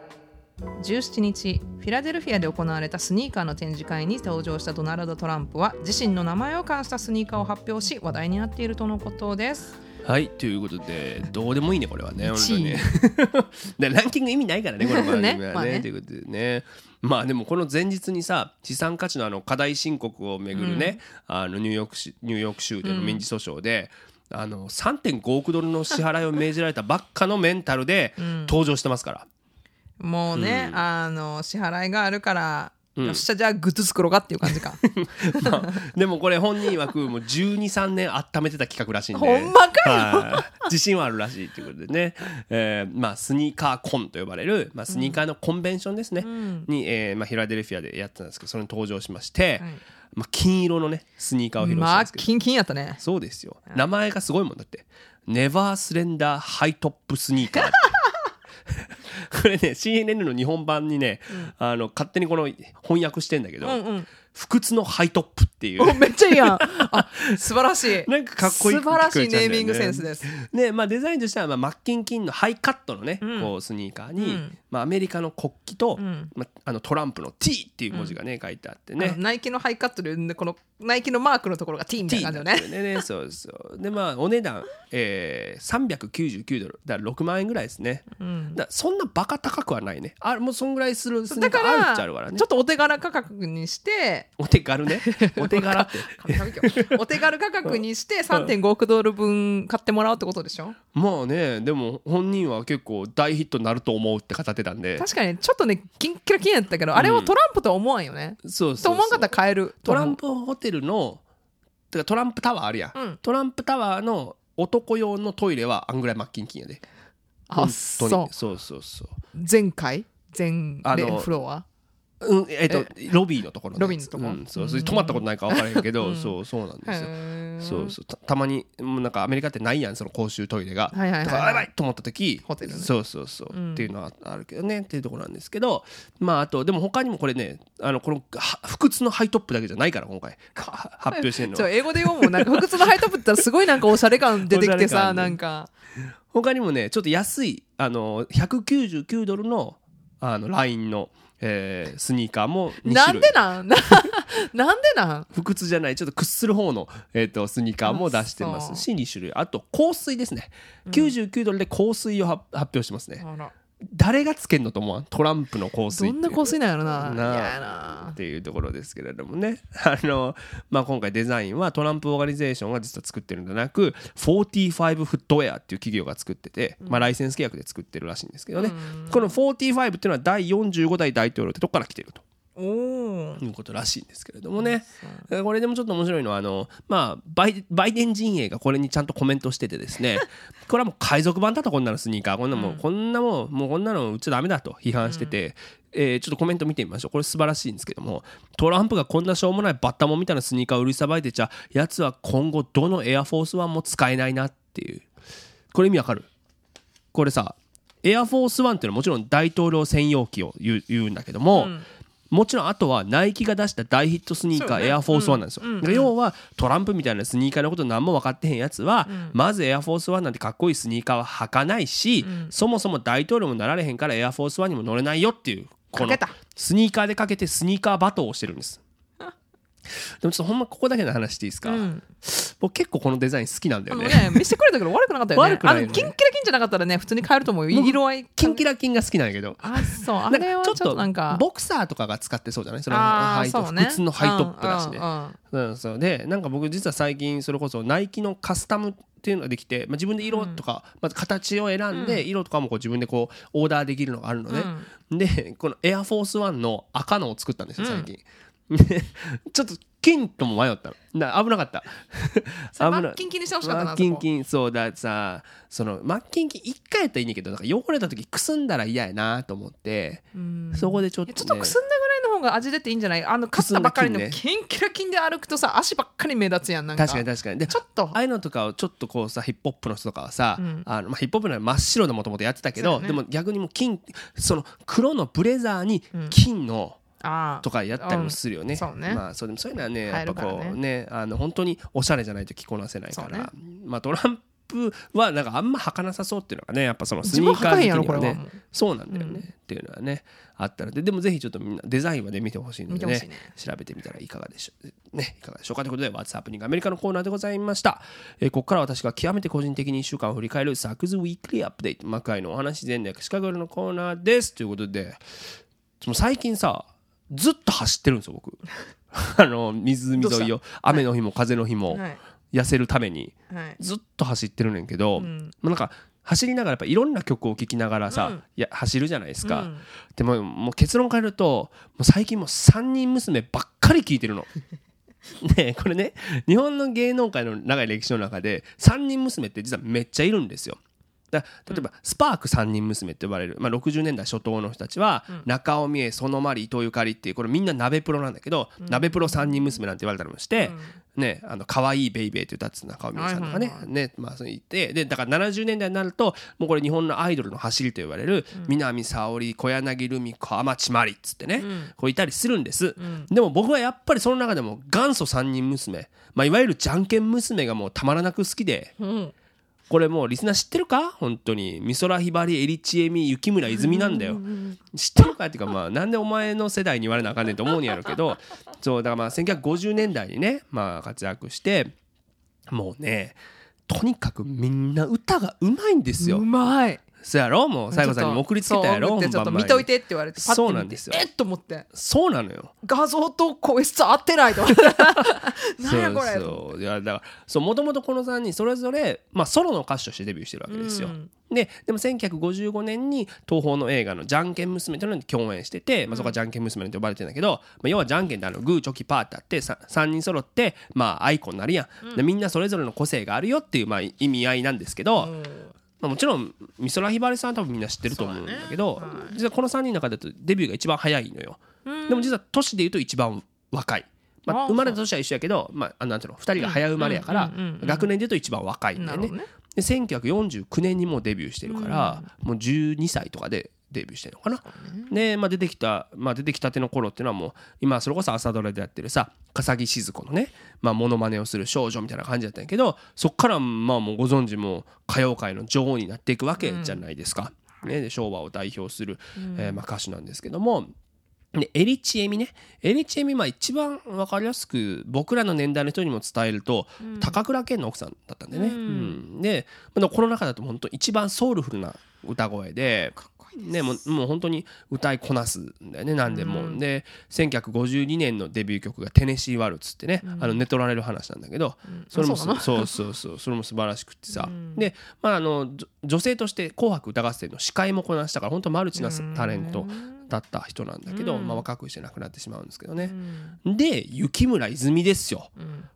17日フィラデルフィアで行われたスニーカーの展示会に登場したドナルド・トランプは自身の名前を冠したスニーカーを発表し話題になっているとのことです。はいということでどうでもいいねこれはね本当一位。に ねでランキング意味ないからねこの番組はね。ねまあね。ということでねまあでもこの前日にさ資産価値のあの過大申告をめぐるね、あのニューヨーク市ニューヨーク州での民事訴訟で、あの3.5億ドルの支払いを命じられたばっかのメンタルで登場してますから、もうね、あの支払いがあるから、ん。よっしゃじゃあグッズ作ろうかっていう感じか。まあでもこれ本人曰くもう12、3年温めてた企画らしいんで。ほんまかはい。自信はあるらしいということでね、えーまあ、スニーカーコンと呼ばれる、まあ、スニーカーのコンベンションですね、に、えーまあ、フィラデルフィアでやってたんですけどそれに登場しまして、はい。まあ、金色のねスニーカーを披露したまあんですけど、キンキンやったね。そうですよ。名前がすごいもんだって。ネバースレンダーハイトップスニーカーこれね CNN の日本版にね、あの勝手にこの翻訳してんだけど、うんうん不屈のハイトップっていう。おめっちゃいいやん。あ素晴らしい。なんかかっこいい素晴らしいネーミングセンスです。ねまあ、デザインとしては、まあ、まっキンキンのハイカットのね、うん。こうスニーカーに、うん。まあ、アメリカの国旗と、うん。まあ、あのトランプの T っていう文字がね、書いてあってね。ナイキのハイカットでこのナイキのマークのところが T みたいな感じよね。よねそうそう。でまあお値段、えー、399ドル。だから6万円ぐらいですね。うん。だそんなバカ高くはないね。あもうそんぐらいするスニーカーあるっちゃあるからね。ちょっとお手柄価格にしてお手軽ね。お手柄って。お手軽価格にして3.5億ドル分買ってもらうってことでしょ？まあね。でも本人は結構大ヒットになると思うって語ってたんで。確かに。ちょっとねキンキラキンやったけどあれはトランプとは思わんよね。そうそうそう。と思わんかったら買える。トランプホテルのてかトランプタワーあるやん、うん。トランプタワーの男用のトイレはあんぐらいマッキンキンやで。あそう。そうそうそう。前回？全フロア？うんえっとロビーのところロビーのとこ。うん、そうそれ泊まったことないか分からへんけど、うん。そうそうなんですよ、そうそう。たたまにもうなんかアメリカってないやんその公衆トイレが、はいはいはいはい。だからやばいと思った時ホテルね。そうそうそう、うん。っていうのはあるけどねっていうところなんですけどまああとでも他にもこれねあのこのは不屈のハイトップだけじゃないから今回。は発表してるのは。ちょ英語で読むもんなんか不屈のハイトップってすごいなんかおしゃれ感出てきてさ なんか他にもねちょっと安いあの199ドルのあのラインの、えースニーカーも2なん種類でなん？ななんでなん？不屈じゃないちょっと屈する方の、えー、とスニーカーも出してまあそう。すし2種類。あと香水ですね、99ドルで香水を発発表しますね。あら誰がつけんのと思わん？トランプの香水どんな香水なんやろな。なっていうところですけれどもね。あの、まあ、今回デザインはトランプオーガニゼーションが実は作ってるんじゃなく45フットウェアっていう企業が作ってて、まあ、ライセンス契約で作ってるらしいんですけどね、この45っていうのは第45代大統領ってとこから来てると。いうことらしいんですけれどもね、これでもちょっと面白いのはあの、まあ、バイバイデン陣営がこれにちゃんとコメントしててですね。これはもう海賊版だとこんなのスニーカー。こんなもん、こんなもんもうこんなの売っちゃダメだと批判してて、えーちょっとコメント見てみましょう。これ素晴らしいんですけども。トランプがこんなしょうもないバッタモンみたいなスニーカーを売りさばいてちゃやつは今後どのエアフォースワンも使えないなっていう。これ意味わかる？これさエアフォースワンっていうのはもちろん大統領専用機を言う言うんだけども、もちろんあとはナイキが出した大ヒットスニーカー、エアフォースワンなんですよ、要はトランプみたいなスニーカーのこと何も分かってへんやつは、まずエアフォースワンなんてかっこいいスニーカーは履かないし、そもそも大統領もなられへんからエアフォースワンにも乗れないよっていうこのスニーカーでかけてスニーカーバトルをしてるんですでもちょっとほんまここだけの話していいですか、うん。僕結構このデザイン好きなんだよね。ね見せてくれたけど悪くなかったよね。悪くないよね。あのキンキラキンじゃなかったらね普通に買えると思うよ僕色合いキンキラキンが好きなんやけど。あそう。あれはちょっとなんか。ボクサーとかが使ってそうじゃない？そのあハイトね。普通のハイトップだしね。うんうん。うんうん、そう。でなんか僕実は最近それこそナイキのカスタムっていうのができて、まあ、自分で色とか、まず形を選んで色とかもこう自分でこうオーダーできるのがあるのね、でこのエアフォースワンの赤のを作ったんですよ最近、で ちょっと金とも迷ったの。な危なかった。それマッキンキンにしてほしかったなマッキンンキンそうださそのマッキンキン1回やったらいいねんけどなんか汚れた時くすんだら嫌やなと思って、そこでちょっと、ね、ちょっとくすんだぐらいの方が味出ていいんじゃない？あの買ったばっかりのキンキラキンで歩くとさ足ばっかり目立つやんなんか。確かに確かに。でちょっと。ああいうのとかをちょっとこうさヒップホップの人とかはさ、うん。あのまあ、ヒップホップのは真っ白でもともとやってたけど、そうだね。でも逆にもう金その黒のブレザーにうん。金のとかやったりもするよね。うん。そうね。まあそうでもそういうのはねやっぱこうねあの本当におしゃれじゃないと着こなせないから、ね。まあトランプはなんかあんま履かなさそうっていうのがねやっぱそのス自ニーカー好にはね。そうなんだよね、っていうのはねあったので。でもぜひちょっとみんなデザインはね見てほしいのでねね。調べてみたらいかがでしょう。ねいかがでしょう。かということで What's Happening アメリカのコーナーでございました、えーここから私が極めて個人的に1週間を振り返るサクズウィークリーアップデート。魔界のお話全略シカゴのコーナーです。ということで最近さずっと走ってるんですよ僕。あの湖沿いを雨の日も風の日もはい。痩せるためにはい。ずっと走ってるねんけど、うなんか走りながらやっぱいろんな曲を聴きながらさ、うん。いや走るじゃないですか、うん。でももう結論から言うともう最近もう3人娘ばっかり聴いてるの。ねこれね日本の芸能界の長い歴史の中で3人娘って実はめっちゃいるんですよ。だ例えば、スパーク三人娘って呼ばれる、まあ、60年代初頭の人たちは、中尾美恵園まり伊藤ゆかりっていうこれみんな鍋プロなんだけど、鍋プロ三人娘なんて言われたりもして、ねあの可愛いベイベーって歌ってた中尾美恵さんとかね,、ねまあそう言ってでだから70年代になるともうこれ日本のアイドルの走りと言われる、南沙織小柳ルミ子天地真理っつってね、こういたりするんです、でも僕はやっぱりその中でも元祖三人娘、まあ、いわゆるじゃんけん娘がもうたまらなく好きで。うんこれもうリスナー知ってるか？本当に。美空ひばりエリチエミ雪村泉なんだよ。知ってるか？っていうかまあなんでお前の世代に言われなあかんねんと思うんやろうけど。そうだからまあ1950年代にねまあ活躍してもうねとにかくみんな歌がうまいんですよ。うまいそうやろ？もう西郷さんにも送りつけたやろ？ちょっと見といてって言われてパッそうなんですよ。えっと思って。そうなのよ。画像と声質合ってないと。何やこれ。そういやだからそうもともとこの3人それぞれ、まあ、ソロの歌手としてデビューしてるわけですよ、うん。ででも1955年に東宝の映画の「じゃんけん娘」というのに共演してて、まあ、そこはじゃんけん娘と呼ばれてるんだけど、まあ、要はじゃんけんってあのグーチョキパーってあってさ3人揃って、まあ、アイコンになるやん、でみんなそれぞれの個性があるよっていう、まあ、意味合いなんですけど、まあ、もちろん美空ひばりさんは多分みんな知ってると思うんだけど、実はこの3人の中だとデビューが一番早いのよ、でも実は年でいうと一番若い、まあ、生まれた年は一緒やけど、まああ、なんていうの2人が早生まれやから、うんうんうんうん学年でいうと一番若いんだよね。ね。で1949年にもうデビューしてるから、もう12歳とかでデビューしてるのかな、で、まあ、出てきた、まあ、出てきたての頃っていうのはもう今それこそ朝ドラでやってるさ笠木静子のねまあモノマネをする少女みたいな感じだったんやけどそっからまあもうご存知もう歌謡界の女王になっていくわけじゃないですか、ね、で昭和を代表する、えーまあ、歌手なんですけども。でエリチエミね。エリチエミまあ一番分かりやすく僕らの年代の人にも伝えると、高倉健の奥さんだったんでね、うん。でまあこの中だと本当一番ソウルフルな歌声でね、もうもう本当に歌いこなすんだよね何でも、で1952年のデビュー曲が「テネシー・ワルツ」ってね、あの寝取られる話なんだけど、それもあそうなの？そうそうそうそれも素晴らしくってさ、で、まあ、あの女性として「紅白歌合戦」の司会もこなしたから本当マルチなタレントだった人なんだけど、まあ、若くして亡くなってしまうんですけどね、で雪村泉ですよ、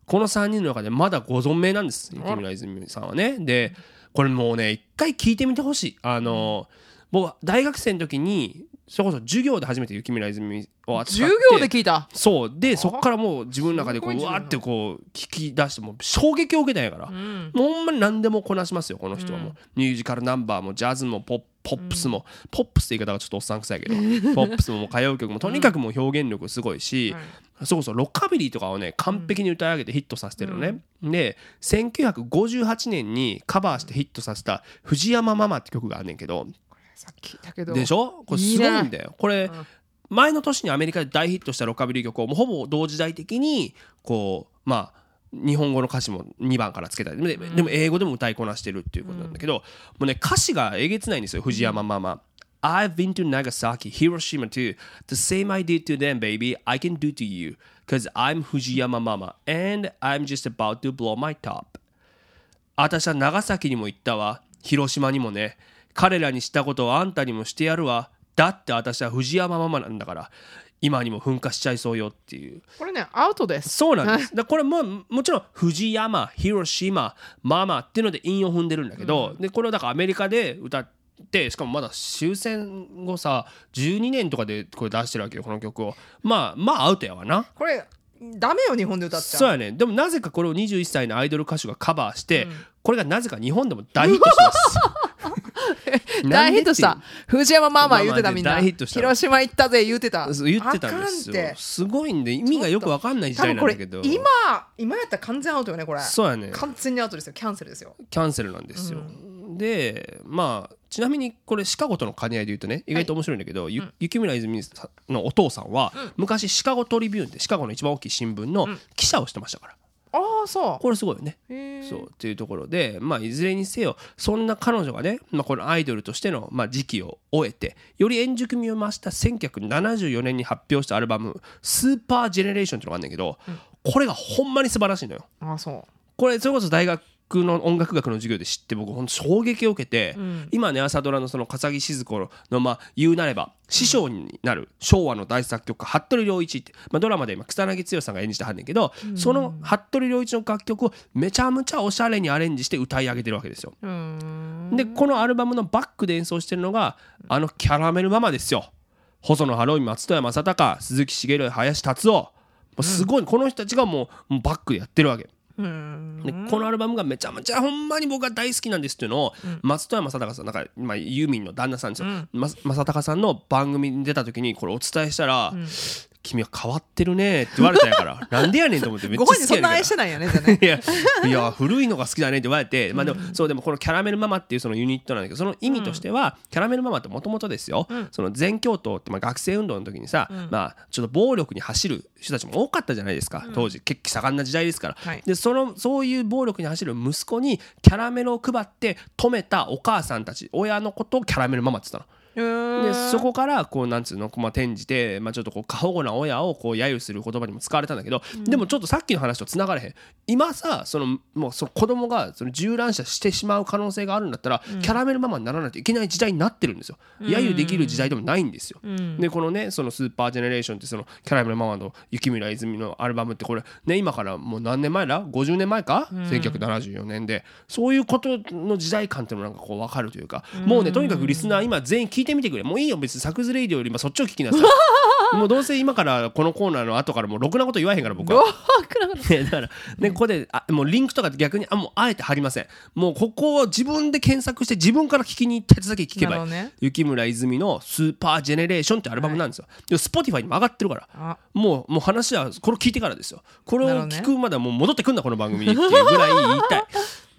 この3人の中でまだご存命なんです雪村泉さんはね。でこれもうね一回聞いてみてほしい。あの、僕は大学生の時にそれこそ授業で初めて雪村泉を扱って授業で聞いた？そう。でそっからもう自分の中でこうわーってこう聞き出してもう衝撃を受けたんやから、もうほんまに何でもこなしますよこの人はもう、ミュージカルナンバーもジャズもポッポップスも、ポップスって言い方がちょっとおっさんくさいけど。ポップスももう歌謡曲もとにかくもう表現力すごいし、そうそうロッカビリーとかをね完璧に歌い上げてヒットさせてるのね、で1958年にカバーしてヒットさせた「藤山ママ」って曲があんねんけどさっき聞いたけど。でしょ？これすごいんだよ。これ前の年にアメリカで大ヒットしたロッカビリー曲をもうほぼ同時代的にこうまあ日本語の歌詞も2番からつけた。りででも英語でも歌いこなしてるっていうことなんだけど、もうね歌詞がえげつないんですよ藤山ママ。I've been to Nagasaki, Hiroshima too. The same I did to them, baby, I can do to you. Cause I'm Fujiyama Mama and I'm just about to blow my top. 私は長崎にも行ったわ。広島にもね彼らにしたことをあんたにもしてやるわ。だって私は藤山ママなんだから。今にも噴火しちゃいそうよっていう。これねアウトです。そうなんです。だこれももちろん藤山広島ママっていうので韻を踏んでるんだけど、でこれをだからアメリカで歌ってしかもまだ終戦後さ12年とかでこれ出してるわけよこの曲を。まあまあアウトやわな。これダメよ日本で歌っちゃそうやね。でもなぜかこれを21歳のアイドル歌手がカバーして、これがなぜか日本でも大ヒットしてます 大ヒットした。藤山ママ言ってたみんな。ママで大ヒットした。広島行ったぜ言ってた。言ってたんですよ。すごいんで意味がよくわかんない時代なんだけど。今今やったら完全アウトよねこれ。そうやね。完全にアウトですよキャンセルですよ。キャンセルなんですよ、でまあちなみにこれシカゴとの兼ね合いで言うとね意外と面白いんだけど、ゆ雪村泉さんのお父さんは、昔シカゴトリビューンってシカゴの一番大きい新聞の記者をしてましたから、ああそこれすごいよね。そうっていうところで、まあ、いずれにせよそんな彼女がね、まあ、このアイドルとしての、まあ、時期を終えてより円熟味を増した1974年に発表したアルバム「スーパージェネレーション」っていうのがあるんだけど、これがほんまに素晴らしいのよ。ああそう。これそれこそ大学の音楽学の授業で知って僕ほんと衝撃を受けて、今ね朝ドラのその笠木静子のまあ言うなれば師匠になる昭和の大作曲家服部良一って、まあ、ドラマで今草薙剛さんが演じてはんねんけど、その服部良一の楽曲をめちゃめちゃおしゃれにアレンジして歌い上げてるわけですよ。でこのアルバムのバックで演奏してるのがあのキャラメルママですよ。細野晴臣松任谷正隆鈴木茂林達夫。もうすごい、この人たちがもうバックでやってるわけ。うんでこのアルバムがめちゃめちゃほんまに僕が大好きなんですっていうのを、松任谷正隆さんなんか、まあ、ユーミンの旦那さんですよ、ま正隆さんの番組に出た時にこれお伝えしたら「君は変わってるね」って言われたんやから。なんでやねんと思ってめっちゃ好きやねんから。愛してないよねじゃあね。いやいや古いのが好きだねって言われて、まあでも、そうでもこのキャラメルママっていうそのユニットなんだけどその意味としては、キャラメルママってもともとですよ、その全教頭ってまあ学生運動の時にさ、まあちょっと暴力に走る人たちも多かったじゃないですか当時。血気盛んな時代ですから、はい。でそのそういう暴力に走る息子にキャラメルを配って止めたお母さんたち親のことをキャラメルママって言ったの。でそこからこうなんつうの、まあ、転じて、まあ、ちょっとこう過保護な親をこう揶揄する言葉にも使われたんだけど、でもちょっとさっきの話とつながれへん。今さそのもうその子供がその銃乱射してしまう可能性があるんだったら、キャラメルママにならないといけない時代になってるんですよ。揶揄できる時代でもないん。ですよ、でこのねそのスーパージェネレーションってそのキャラメルママの雪村泉のアルバムってこれね今からもう何年前だ？50年前か、1974年で。そういうことの時代感っていうのもなんかこう分かるというか、もうねとにかくリスナー今全員聞いてみてくれ。もういいよ別にサクズレイディオより今そっちを聞きなさい。もうどうせ今からこのコーナーの後からもうろくなこと言わへんから僕は。ねだからねここであもうリンクとか逆にあもうあえて貼りません。もうここを自分で検索して自分から聞きに行ったやつだけ聞けばいい、ね。雪村泉の「スーパージェネレーション」ってアルバムなんですよ、で Spotify にも上がってるから。あ。もうもう話はこれ聞いてからですよ。これを聞くまではもう戻ってくんなこの番組にっていうぐらい言いたい。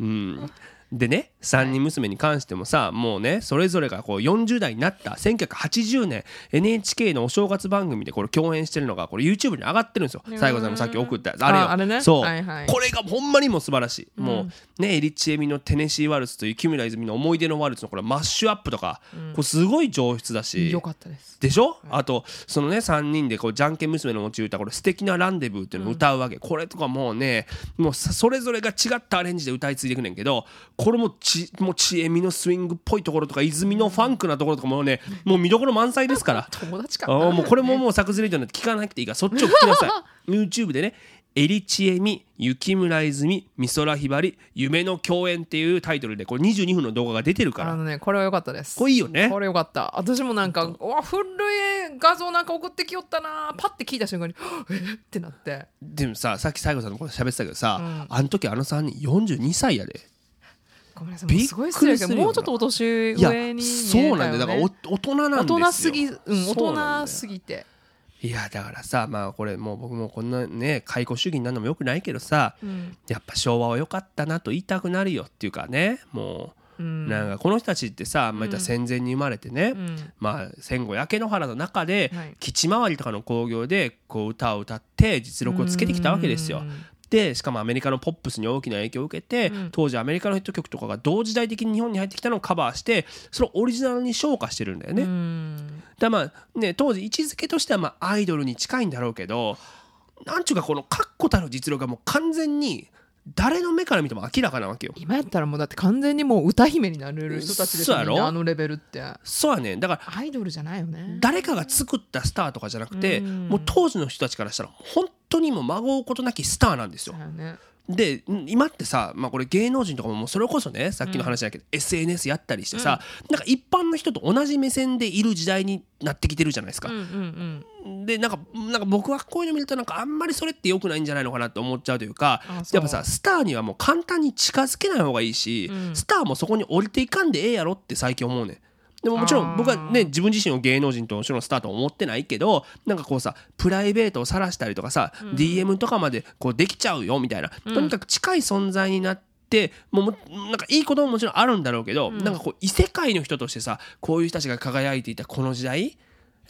うん。でね三人娘に関してもさもうねそれぞれがこう40代になった1980年 NHK のお正月番組でこれ共演してるのがこれ YouTube に上がってるんですよ。西郷さんのさっき送ったやつ。あれよ。ああれね。そう、はいはい。これがほんまにもう素晴らしい、もうねエリッチエミの「テネシーワルツ」と雪村泉の「思い出のワルツ」のこれマッシュアップとか、これすごい上質だしよかったです。でしょ、あとそのね3人でこうじゃんけん娘の持ち歌これ素敵なランデブーっていうのを歌うわけ、これとかもうねもうさそれぞれが違ったアレンジで歌い継いでいくねんけどこれもちもうちえみのスイングっぽいところとか泉のファンクなところとかもねもう見どころ満載ですから。友達か。あーもうこれももう作図レディオなんて聞かなくていいからそっちを聞きなさい。YouTube でねエリチエミ雪村泉美空ひばり夢の共演っていうタイトルでこれ22分の動画が出てるかあらのねこれは良かったです。これいいよね。これよかった。私もなんかうわ古い画像なんか送ってきよったなパッて聞いた瞬間に えっってなって。でもささっき西郷さんのこと喋ってたけどさ、うん。あの時あの3人42歳やでごめんなさい。すごい失礼だけくりすも。うちょっとお年上に見えそうなんだよ。だからお大人なんですよ。大人すぎ、うん、大人すぎて、いやだからさまあこれもう僕もこんなね解雇主義になるのもよくないけどさうん。やっぱ昭和は良かったなと言いたくなるよっていうかね。もう、うん。なんかこの人たちってさ、まあ、戦前に生まれてね、うん。まあ、戦後焼け野原の中で、はい。基地回りとかの興行でこう歌を歌って実力をつけてきたわけですよ。でしかもアメリカのポップスに大きな影響を受けて、うん。当時アメリカのヒット曲とかが同時代的に日本に入ってきたのをカバーしてそれをオリジナルに昇華してるんだよね。うん。だまあね当時位置づけとしてはまあアイドルに近いんだろうけどなんちゅうかこの確固たる実力がもう完全に誰の目から見ても明らかなわけよ。今やったらもうだって完全にもう歌姫になれる人たちですよみんなあのレベルって。そうやねだからアイドルじゃないよね。誰かが作ったスターとかじゃなくてうん。もう当時の人たちからしたら本当にもう孫うことなきスターなんですよ。でん今ってさ、まあ、これ芸能人とかももうそれこそねさっきの話だけど、SNS やったりしてさ、なんか一般の人と同じ目線でいる時代になってきてるじゃないですか。うん。うんでなんかなんか僕はこういうの見るとなんかあんまりそれって良くないんじゃないのかなって思っちゃうというかやっぱさスターにはもう簡単に近づけない方がいいし、うん。スターもそこに降りていかんでええやろって最近思うねん。でももちろん僕はね自分自身を芸能人ともちろんスターとは思ってないけどなんかこうさプライベートを晒したりとかさ、DM とかまでこうできちゃうよみたいな、とにかく近い存在になってもうもなんかいいことももちろんあるんだろうけど、なんかこう異世界の人としてさこういう人たちが輝いていたこの時代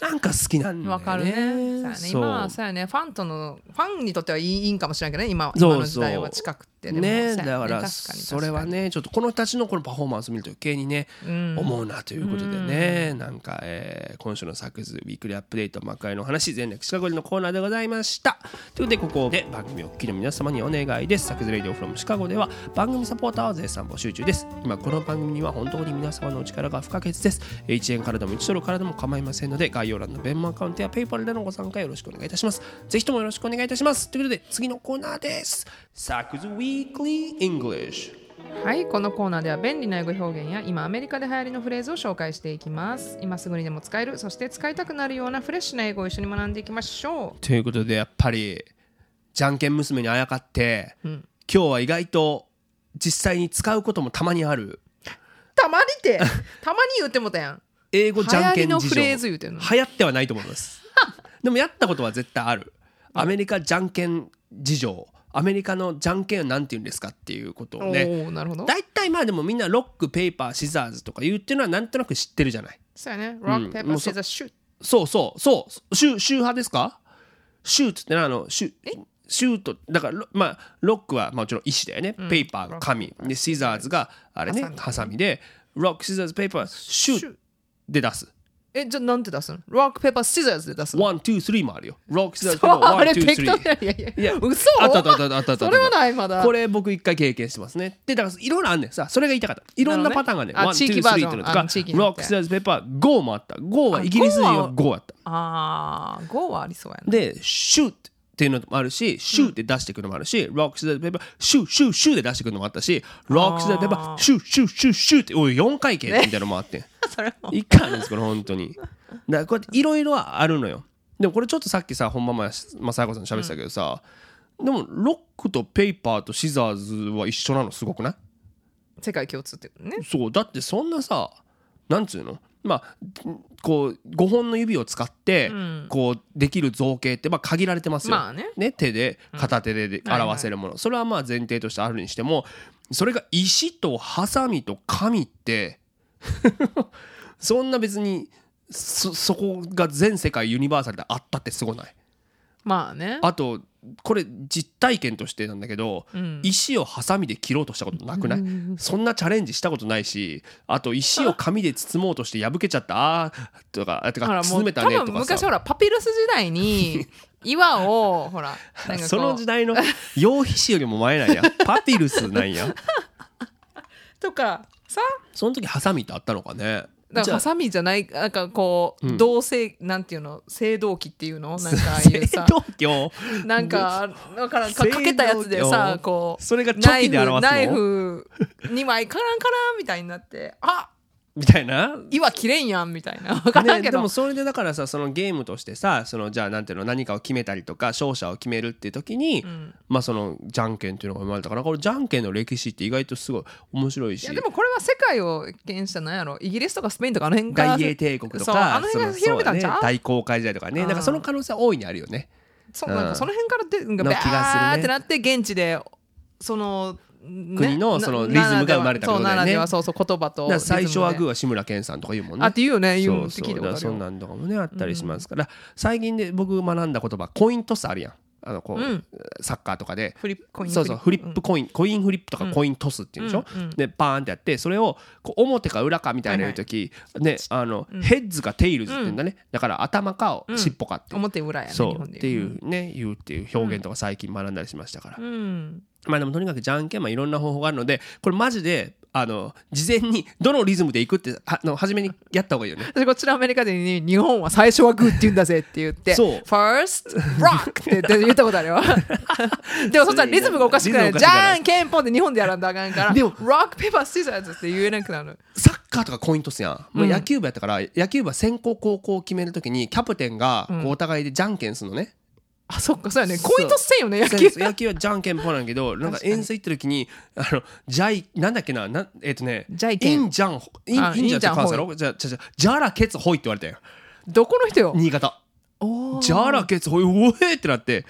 なんか好きなんだよね。わかるね。そうやね。今はそうやね。ファンとのファンにとってはいいんかもしれないけどね。今そう今の時代は近くて。ねそうやだからそれはねちょっとこの人たちのこのパフォーマンスを見ると余計にね、うん。思うなということでね、なんか、えー今週のサクズウィークリーアップデート幕開の話全略シカゴリのコーナーでございました。ということでここで番組をお聞きの皆様にお願いです。サクズレディオフロムシカゴでは番組サポーターを絶賛募集中です。今この番組には本当に皆様のお力が不可欠です。1円からでも1ドルからでも構いませんので概要欄の弁マアカウントやペイパルでのご参加よろしくお願いいたします。ぜひともよろしくお願いいたします。ということで次のコーナーです。サクズウィークリー English はいこのコーナーでは便利な英語表現や今アメリカで流行りのフレーズを紹介していきます。今すぐにでも使えるそして使いたくなるようなフレッシュな英語を一緒に学んでいきましょということでやっぱりじゃんけん娘にあやかって、ん。今日は意外と実際に使うこともたまにある。うたまにってたまに言ってもたやん英語じゃんけん事情。流行ってはないと思います。でもやったことは絶対ある。アメリカじゃんけん事情。アメリカのじゃんけんはなんて言うんですかっていうことをね。おおなるほど。大体まあでもみんなロックペーパーシザーズとか言うっていうのはなんとなく知ってるじゃない。そうやね。Rock, うん。paper, もうそ scissors, shoot そうそう。そう。シュシュー派ですか？シュートってあのシュshoot だからロまあ rock はもちろん石だよね、 paper が紙で scissors があれねハサミ。ハサミで rock scissors paper shoot で出すえじゃあなんて出すの ?Rock, paper, scissors で出すの？ One, two, three もあるよ。 Rock, scissors、そうあれ one, two, three 適当ー。いやいやいや嘘？あったあったあったあったあった。それはないまだこれ僕一回経験してますね。で、だからいろいろあんねんさ。それが言いたかった。いろんなパターンがね、 One, two, three っていうのとか rock, scissors, paper, go もあった。 Go はイギリス人は go やった。ああ5はありそうやねで、シュートっていうのもあるし、シューって出していくのもあるし、ロック、シザーズ、ペーパー、シュー、シュー、シューで出していくのもあったし、ロック、シザー。ズ、ペーパー、シュー、シュー、シュー、シューって、おい、4回形みたいなのもあって。ん。それも。一回あるんですこれ本当に。だからこうやっていろいろあるのよ。でもこれちょっとさっきさ本間ままさやこさん喋ってたけどさ、でもロックとペーパーとシザーズは一緒なの？すごくない？世界共通ってことね。そう。だってそんなさなんつうの？まあこう5本の指を使ってん。こうできる造形ってまあ限られてますよ、まあね。手で片手で表せるもの、それはまあ前提としてあるにしてもそれが石とハサミと紙って そんな別にそそこが全世界ユニバーサルであったってすごないまあね。あとこれ実体験としてなんだけど、ん。石をハサミで切ろうとしたことなくない、そんなチャレンジしたことないしあと石を紙で包もうとして破けちゃった。あーとかあてか包めたねとかさ。昔ほらパピルス時代に 岩をほらその時代の羊皮紙よりも前なんや。パピルスなんや。とかさ。その時ハサミってあったのかね？だからハサミじゃないなんかこう、うん。同性なんていうの？青銅器っていうの？なんかああいうさ。青銅器をなんかだからかかけたやつでさこうそれがチョキで表すの？ナイフナイフ2枚カランカランみたいになってあみたいな？岩切れんやんみたいな。分からんね、けど、でもそれでだからさそのゲームとしてさそのじゃあなんていうの何かを決めたりとか勝者を決めるっていう時に、ん。まあそのじゃんけんっていうのが生まれたからこれじゃんけんの歴史って意外とすごい面白いし。いやでもこれは世界を原因したなんやろ。イギリスとかスペインとかあの辺から。大英帝国とそうあかの辺が広めたんちゃう？ね。大航海時代とかね。うん。なんかその可能性は大いにあるよね。そうなんかその辺からでなんバーってなって現地でその、ね国のそのリズムが生まれたことだよね。そうそうそう言葉と最初はグーーは志村けんさんとか言うもんね。あって言うよね言うそう。そうそんなんとかもねあったりしますから、最近で僕学んだ言葉コイントスあるやん。あのこう、うん。サッカーとかで。フリップコイン。そうそう。フリップコイン、コインフリップとかコイントスっていうんでしょ、うんうんでバーンってやってそれをこう表か裏かみたいな言う時、ねあの、ヘッズかテイルズって言うんだね、だから頭か尻尾かっていう、表裏やねそう日本でっていうね言うっていう表現とか最近学んだりしましたから、うんまあでもとにかくじゃんけんまあいろんな方法があるのでこれマジであの事前にどのリズムでいくってはあの初めにやった方がいいよね。私こっちのアメリカでに日本は最初はグーって言うんだぜって言ってそう。First rock って言ったことあるよ。でもそしたらリズムがおかしくないじゃんけんぽんって日本でやらんとあかんからでも Rock paper scissors って言えなくなる。サッカーとかコイントスやん、もう野球部やったから野球部は先行後攻を決めるときにキャプテンがお互いでじゃんけんするのね、あそっかそうやね。コイントせんよね野球。野球はじゃんけんぽんなんやけど なんか遠征行った時にあのジャイなんだっけななえっ、とねジャイケン。インジャンインあインジャンって関西やろじゃじゃじゃジャラケツホイって言われたよどこの人よ？新潟。おー。ジャラケツホイおえってなって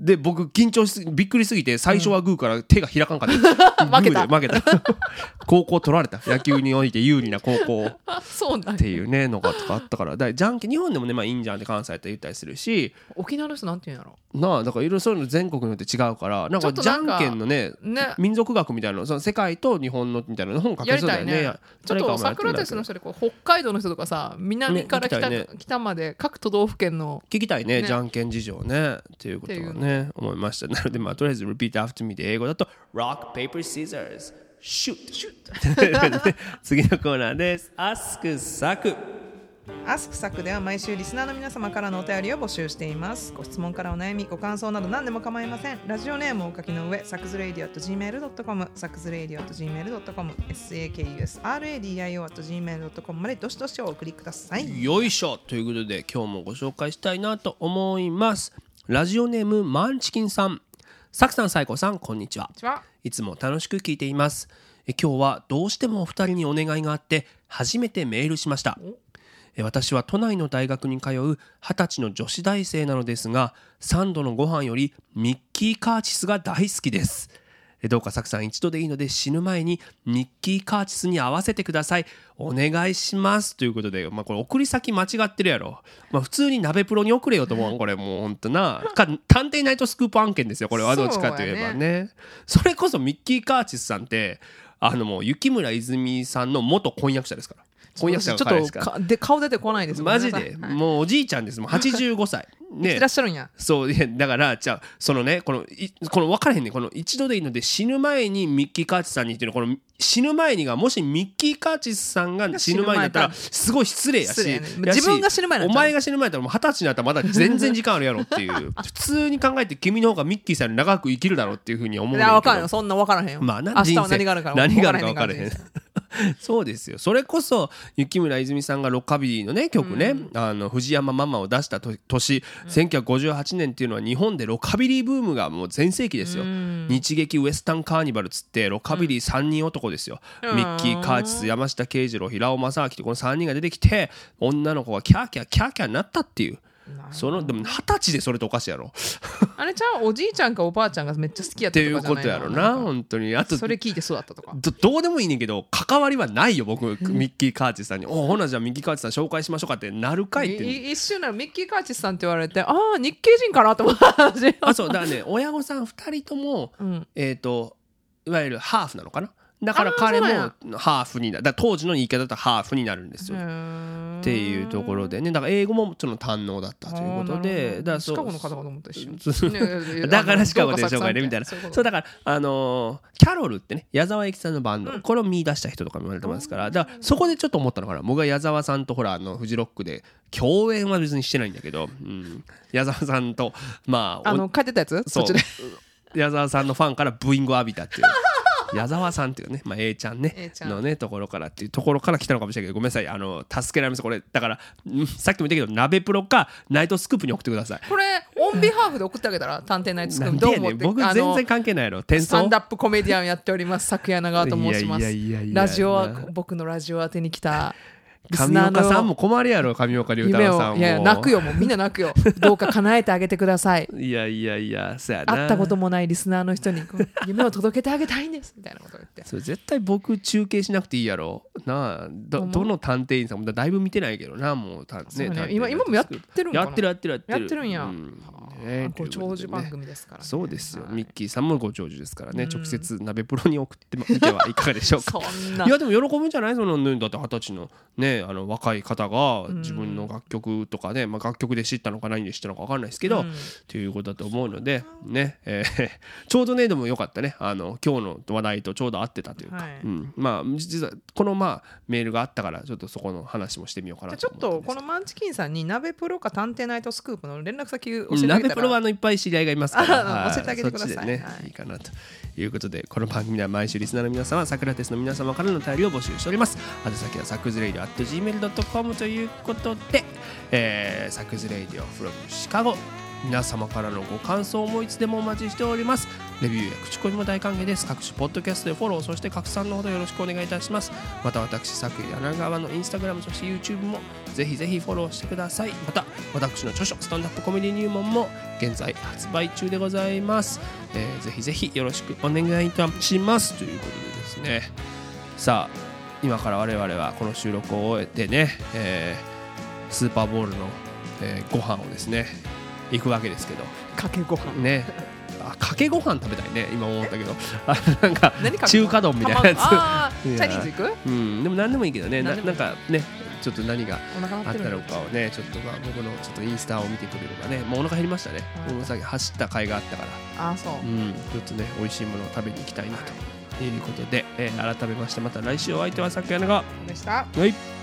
で僕緊張しすぎびっくりすぎて最初はグーから手が開かんかった、負けた。負けた。高校取られた。野球において有利な高校。っ あそうなんていうねのがとかあったから。だじゃんけん日本でもねまあいいんじゃんって関西って言ったりするし。沖縄の人なんて言うんやろ？なあだからいろいろそういうの全国によって違うから。なんかじゃんけんのねね。民族学みたいなのその世界と日本のみたいなの本書けそうだよね。ね。ちょっとサクラテスの人でこう北海道の人とかさ南から北,、ね北まで各都道府県の聞きたいねね。じゃんけん事情ね。っていうことはね思いました。なのでまあとりあえず repeat after me で英語だと rock paper scissors shoot. 次のコーナーです。Ask サクアスクサクでは毎週リスナーの皆様からのお便りを募集しています。ご質問からお悩み、ご感想など何でも構いません。ラジオネームをお書きの上、サクズレイディオ .gmail.com、サクズレイディオ .gmail.com、sakusradio.gmail.com までどしどしお送りください。よいしょ。ということで今日もご紹介したいなと思いますラジオネームマンチキンさん。さくさんさいこさんこんにちは。いつも楽しく聞いています。え今日はどうしてもお二人にお願いがあって初めてメールしました。え私は都内の大学に通う二十歳の女子大生なのですが3度のご飯よりミッキーカーチスが大好きです。えどうかサクさん一度でいいので死ぬ前にミッキーカーチスに合わせてください。お願いします。ということで、まあ、これ送り先間違ってるやろ、まあ、普通に鍋プロに送れよと思う。これもうほんとな。か探偵ナイトスクープ案件ですよ。これは。どっちかといえばそうね。それこそミッキーカーチスさんってあのもう雪村泉さんの元婚約者ですから婚約者ちょっとか。で顔出てこないです。マジで。ごめんなさい。もうおじいちゃんですもう 85歳。ね。いらっしゃるんや。そう。だからじゃあそのねこのいこの分からへんねこの一度でいいので死ぬ前にミッキー・カーチスさんにっていうのこの死ぬ前にがもしミッキー・カーチスさんが死ぬ前になったら。すごい失礼やし。ね。自分が死ぬ前お前が死ぬ前だったらもう二十歳になったらまだ全然時間あるやろっていう。普通に考えて君の方がミッキーさんより長く生きるだろうっていうふうに思ういや、わかんよ。そんなわからへんよ。まあな明日は何があるか何があるか分からへん そうですよ。それこそ雪村泉さんがロッカビリーのね曲ね、あの藤山ママを出したと年、1958年っていうのは日本でロカビリーブームがもう全盛期ですよ、日劇ウエスタンカーニバルっつってロカビリー3人男ですよ、うん。ミッキー・カーチス山下慶次郎平尾正明ってこの3人が出てきて女の子がキャーキャーキャーキャーになったっていうそのでも二十歳でそれっておかしいやろ。あれちゃう？おじいちゃんかおばあちゃんがめっちゃ好きやっったていうとかじゃないことやろな本当に。あとそれ聞いてそうだったとか。どどうでもいいねんけど関わりはないよ僕、ミッキー・カーチスさんに「おほなじゃあミッキー・カーチスさん紹介しましょうか」ってなるかいって。い一瞬ならミッキー・カーチスさんって言われてああ日系人かなと思った。私あそうだからね。親御さん2人とも、うん。えっ、といわゆるハーフなのかな？だから彼もハーフになる。当時の言い方だとハーフになるんですよ、っていうところでね。だから英語もちょっと堪能だったということで。だからそうシカゴの方かと思った一瞬そうねいやいやだからシカゴでしょうがねみたいな。そうだからあのーキャロルってね矢沢永吉さんのバンド、これを見出した人とかも言われてますから。だからそこでちょっと思ったのかな。僕は矢沢さんとほらあのフジロックで共演は別にしてないんだけど、うん、矢沢さんとまあおあの書いてたやつ？そっちで。矢沢さんのファンからブーイングを浴びたっていう 矢沢さんっていうね、まあ、A ちゃんね A ちゃん。のねところからっていうところから来たのかもしれないけどごめんなさいあの助けられますこれ。だからんさっきも言ったけど鍋プロかナイトスクープに送ってください。これオンビハーフで送ってあげたら探偵ナイトスクープどう思って僕全然関係ないやろ。転送。スタンダップコメディアンやっております昨夜長と申しますラジオは僕のラジオ宛てに来た上岡さんもの困るやろ上岡龍太夢郎さんも。をいやいや泣くよもうみんな泣くよ。どうか叶えてあげてください。いやいやいやそうやな。会ったこともないリスナーの人に 夢を届けてあげたいんですみたいなことを言って。それ絶対僕中継しなくていいやろ。なあどどの探偵員さんもだいぶ見てないけどなもうた、ねね。今今もやってるんやってるやってるやってる。やってるんや。うん。あね。ご長寿番組ですからね。そうですよ、はい。ミッキーさんもご長寿ですからね、うん。直接鍋プロに送ってみてはいかがでしょうか。いやでも喜ぶんじゃない？そのねだって二十歳のねあの若い方がん自分の楽曲とかね、まあ、楽曲で知ったのか何で知ったのか分かんないですけど、うん。ということだと思うのでね、えー ちょうどねでもよかったね。あの今日の話題とちょうど合ってたというか、はい。うん、まあ実はこのまあメールがあったからちょっとそこの話もしてみようかなじゃあちょっとこのマンチキンさんに鍋プロか探偵ナイトスクープの連絡先教えてあうんげたら。鍋プロはあのいっぱい知り合いがいますから、教えてあげてください。そっちでね、はい。い、いかなと。いうことでこの番組では毎週リスナーの皆様サクラテスの皆様からのお便りを募集しております。宛先はサクズレイディオ at gmail.com ということで、えー、サクズレイディオ from シカゴ皆様からのご感想もいつでもお待ちしております。レビューや口コミも大歓迎です。各種ポッドキャストでフォローそして拡散のほどよろしくお願いいたします。また私サク柳川のインスタグラムそして YouTube もぜひぜひフォローしてください。また私の著書スタンダップコメディ入門も現在発売中でございます、えーぜひぜひよろしくお願いいたします。ということでですね。さあ今から我々はこの収録を終えてね、えースーパーボールの、えーご飯をですね行くわけですけど。かけご飯。ね。あかけご飯食べたいね。今思ったけど。あなんか中華丼みたいなやつ。卵あーいや。チャイニーズ行く？うんでも何でもいいけどね。なないんかねちょっと何があってたのかをねちょっとまあ僕のちょっとインスタを見てくれればね。もうお腹減りましたね。うんもうさっき走った甲斐があったから。あーそう。うんちょっとね美味しいものを食べに行きたいなということで、えー改めましてまた来週お相手はさくやなが。でした。はい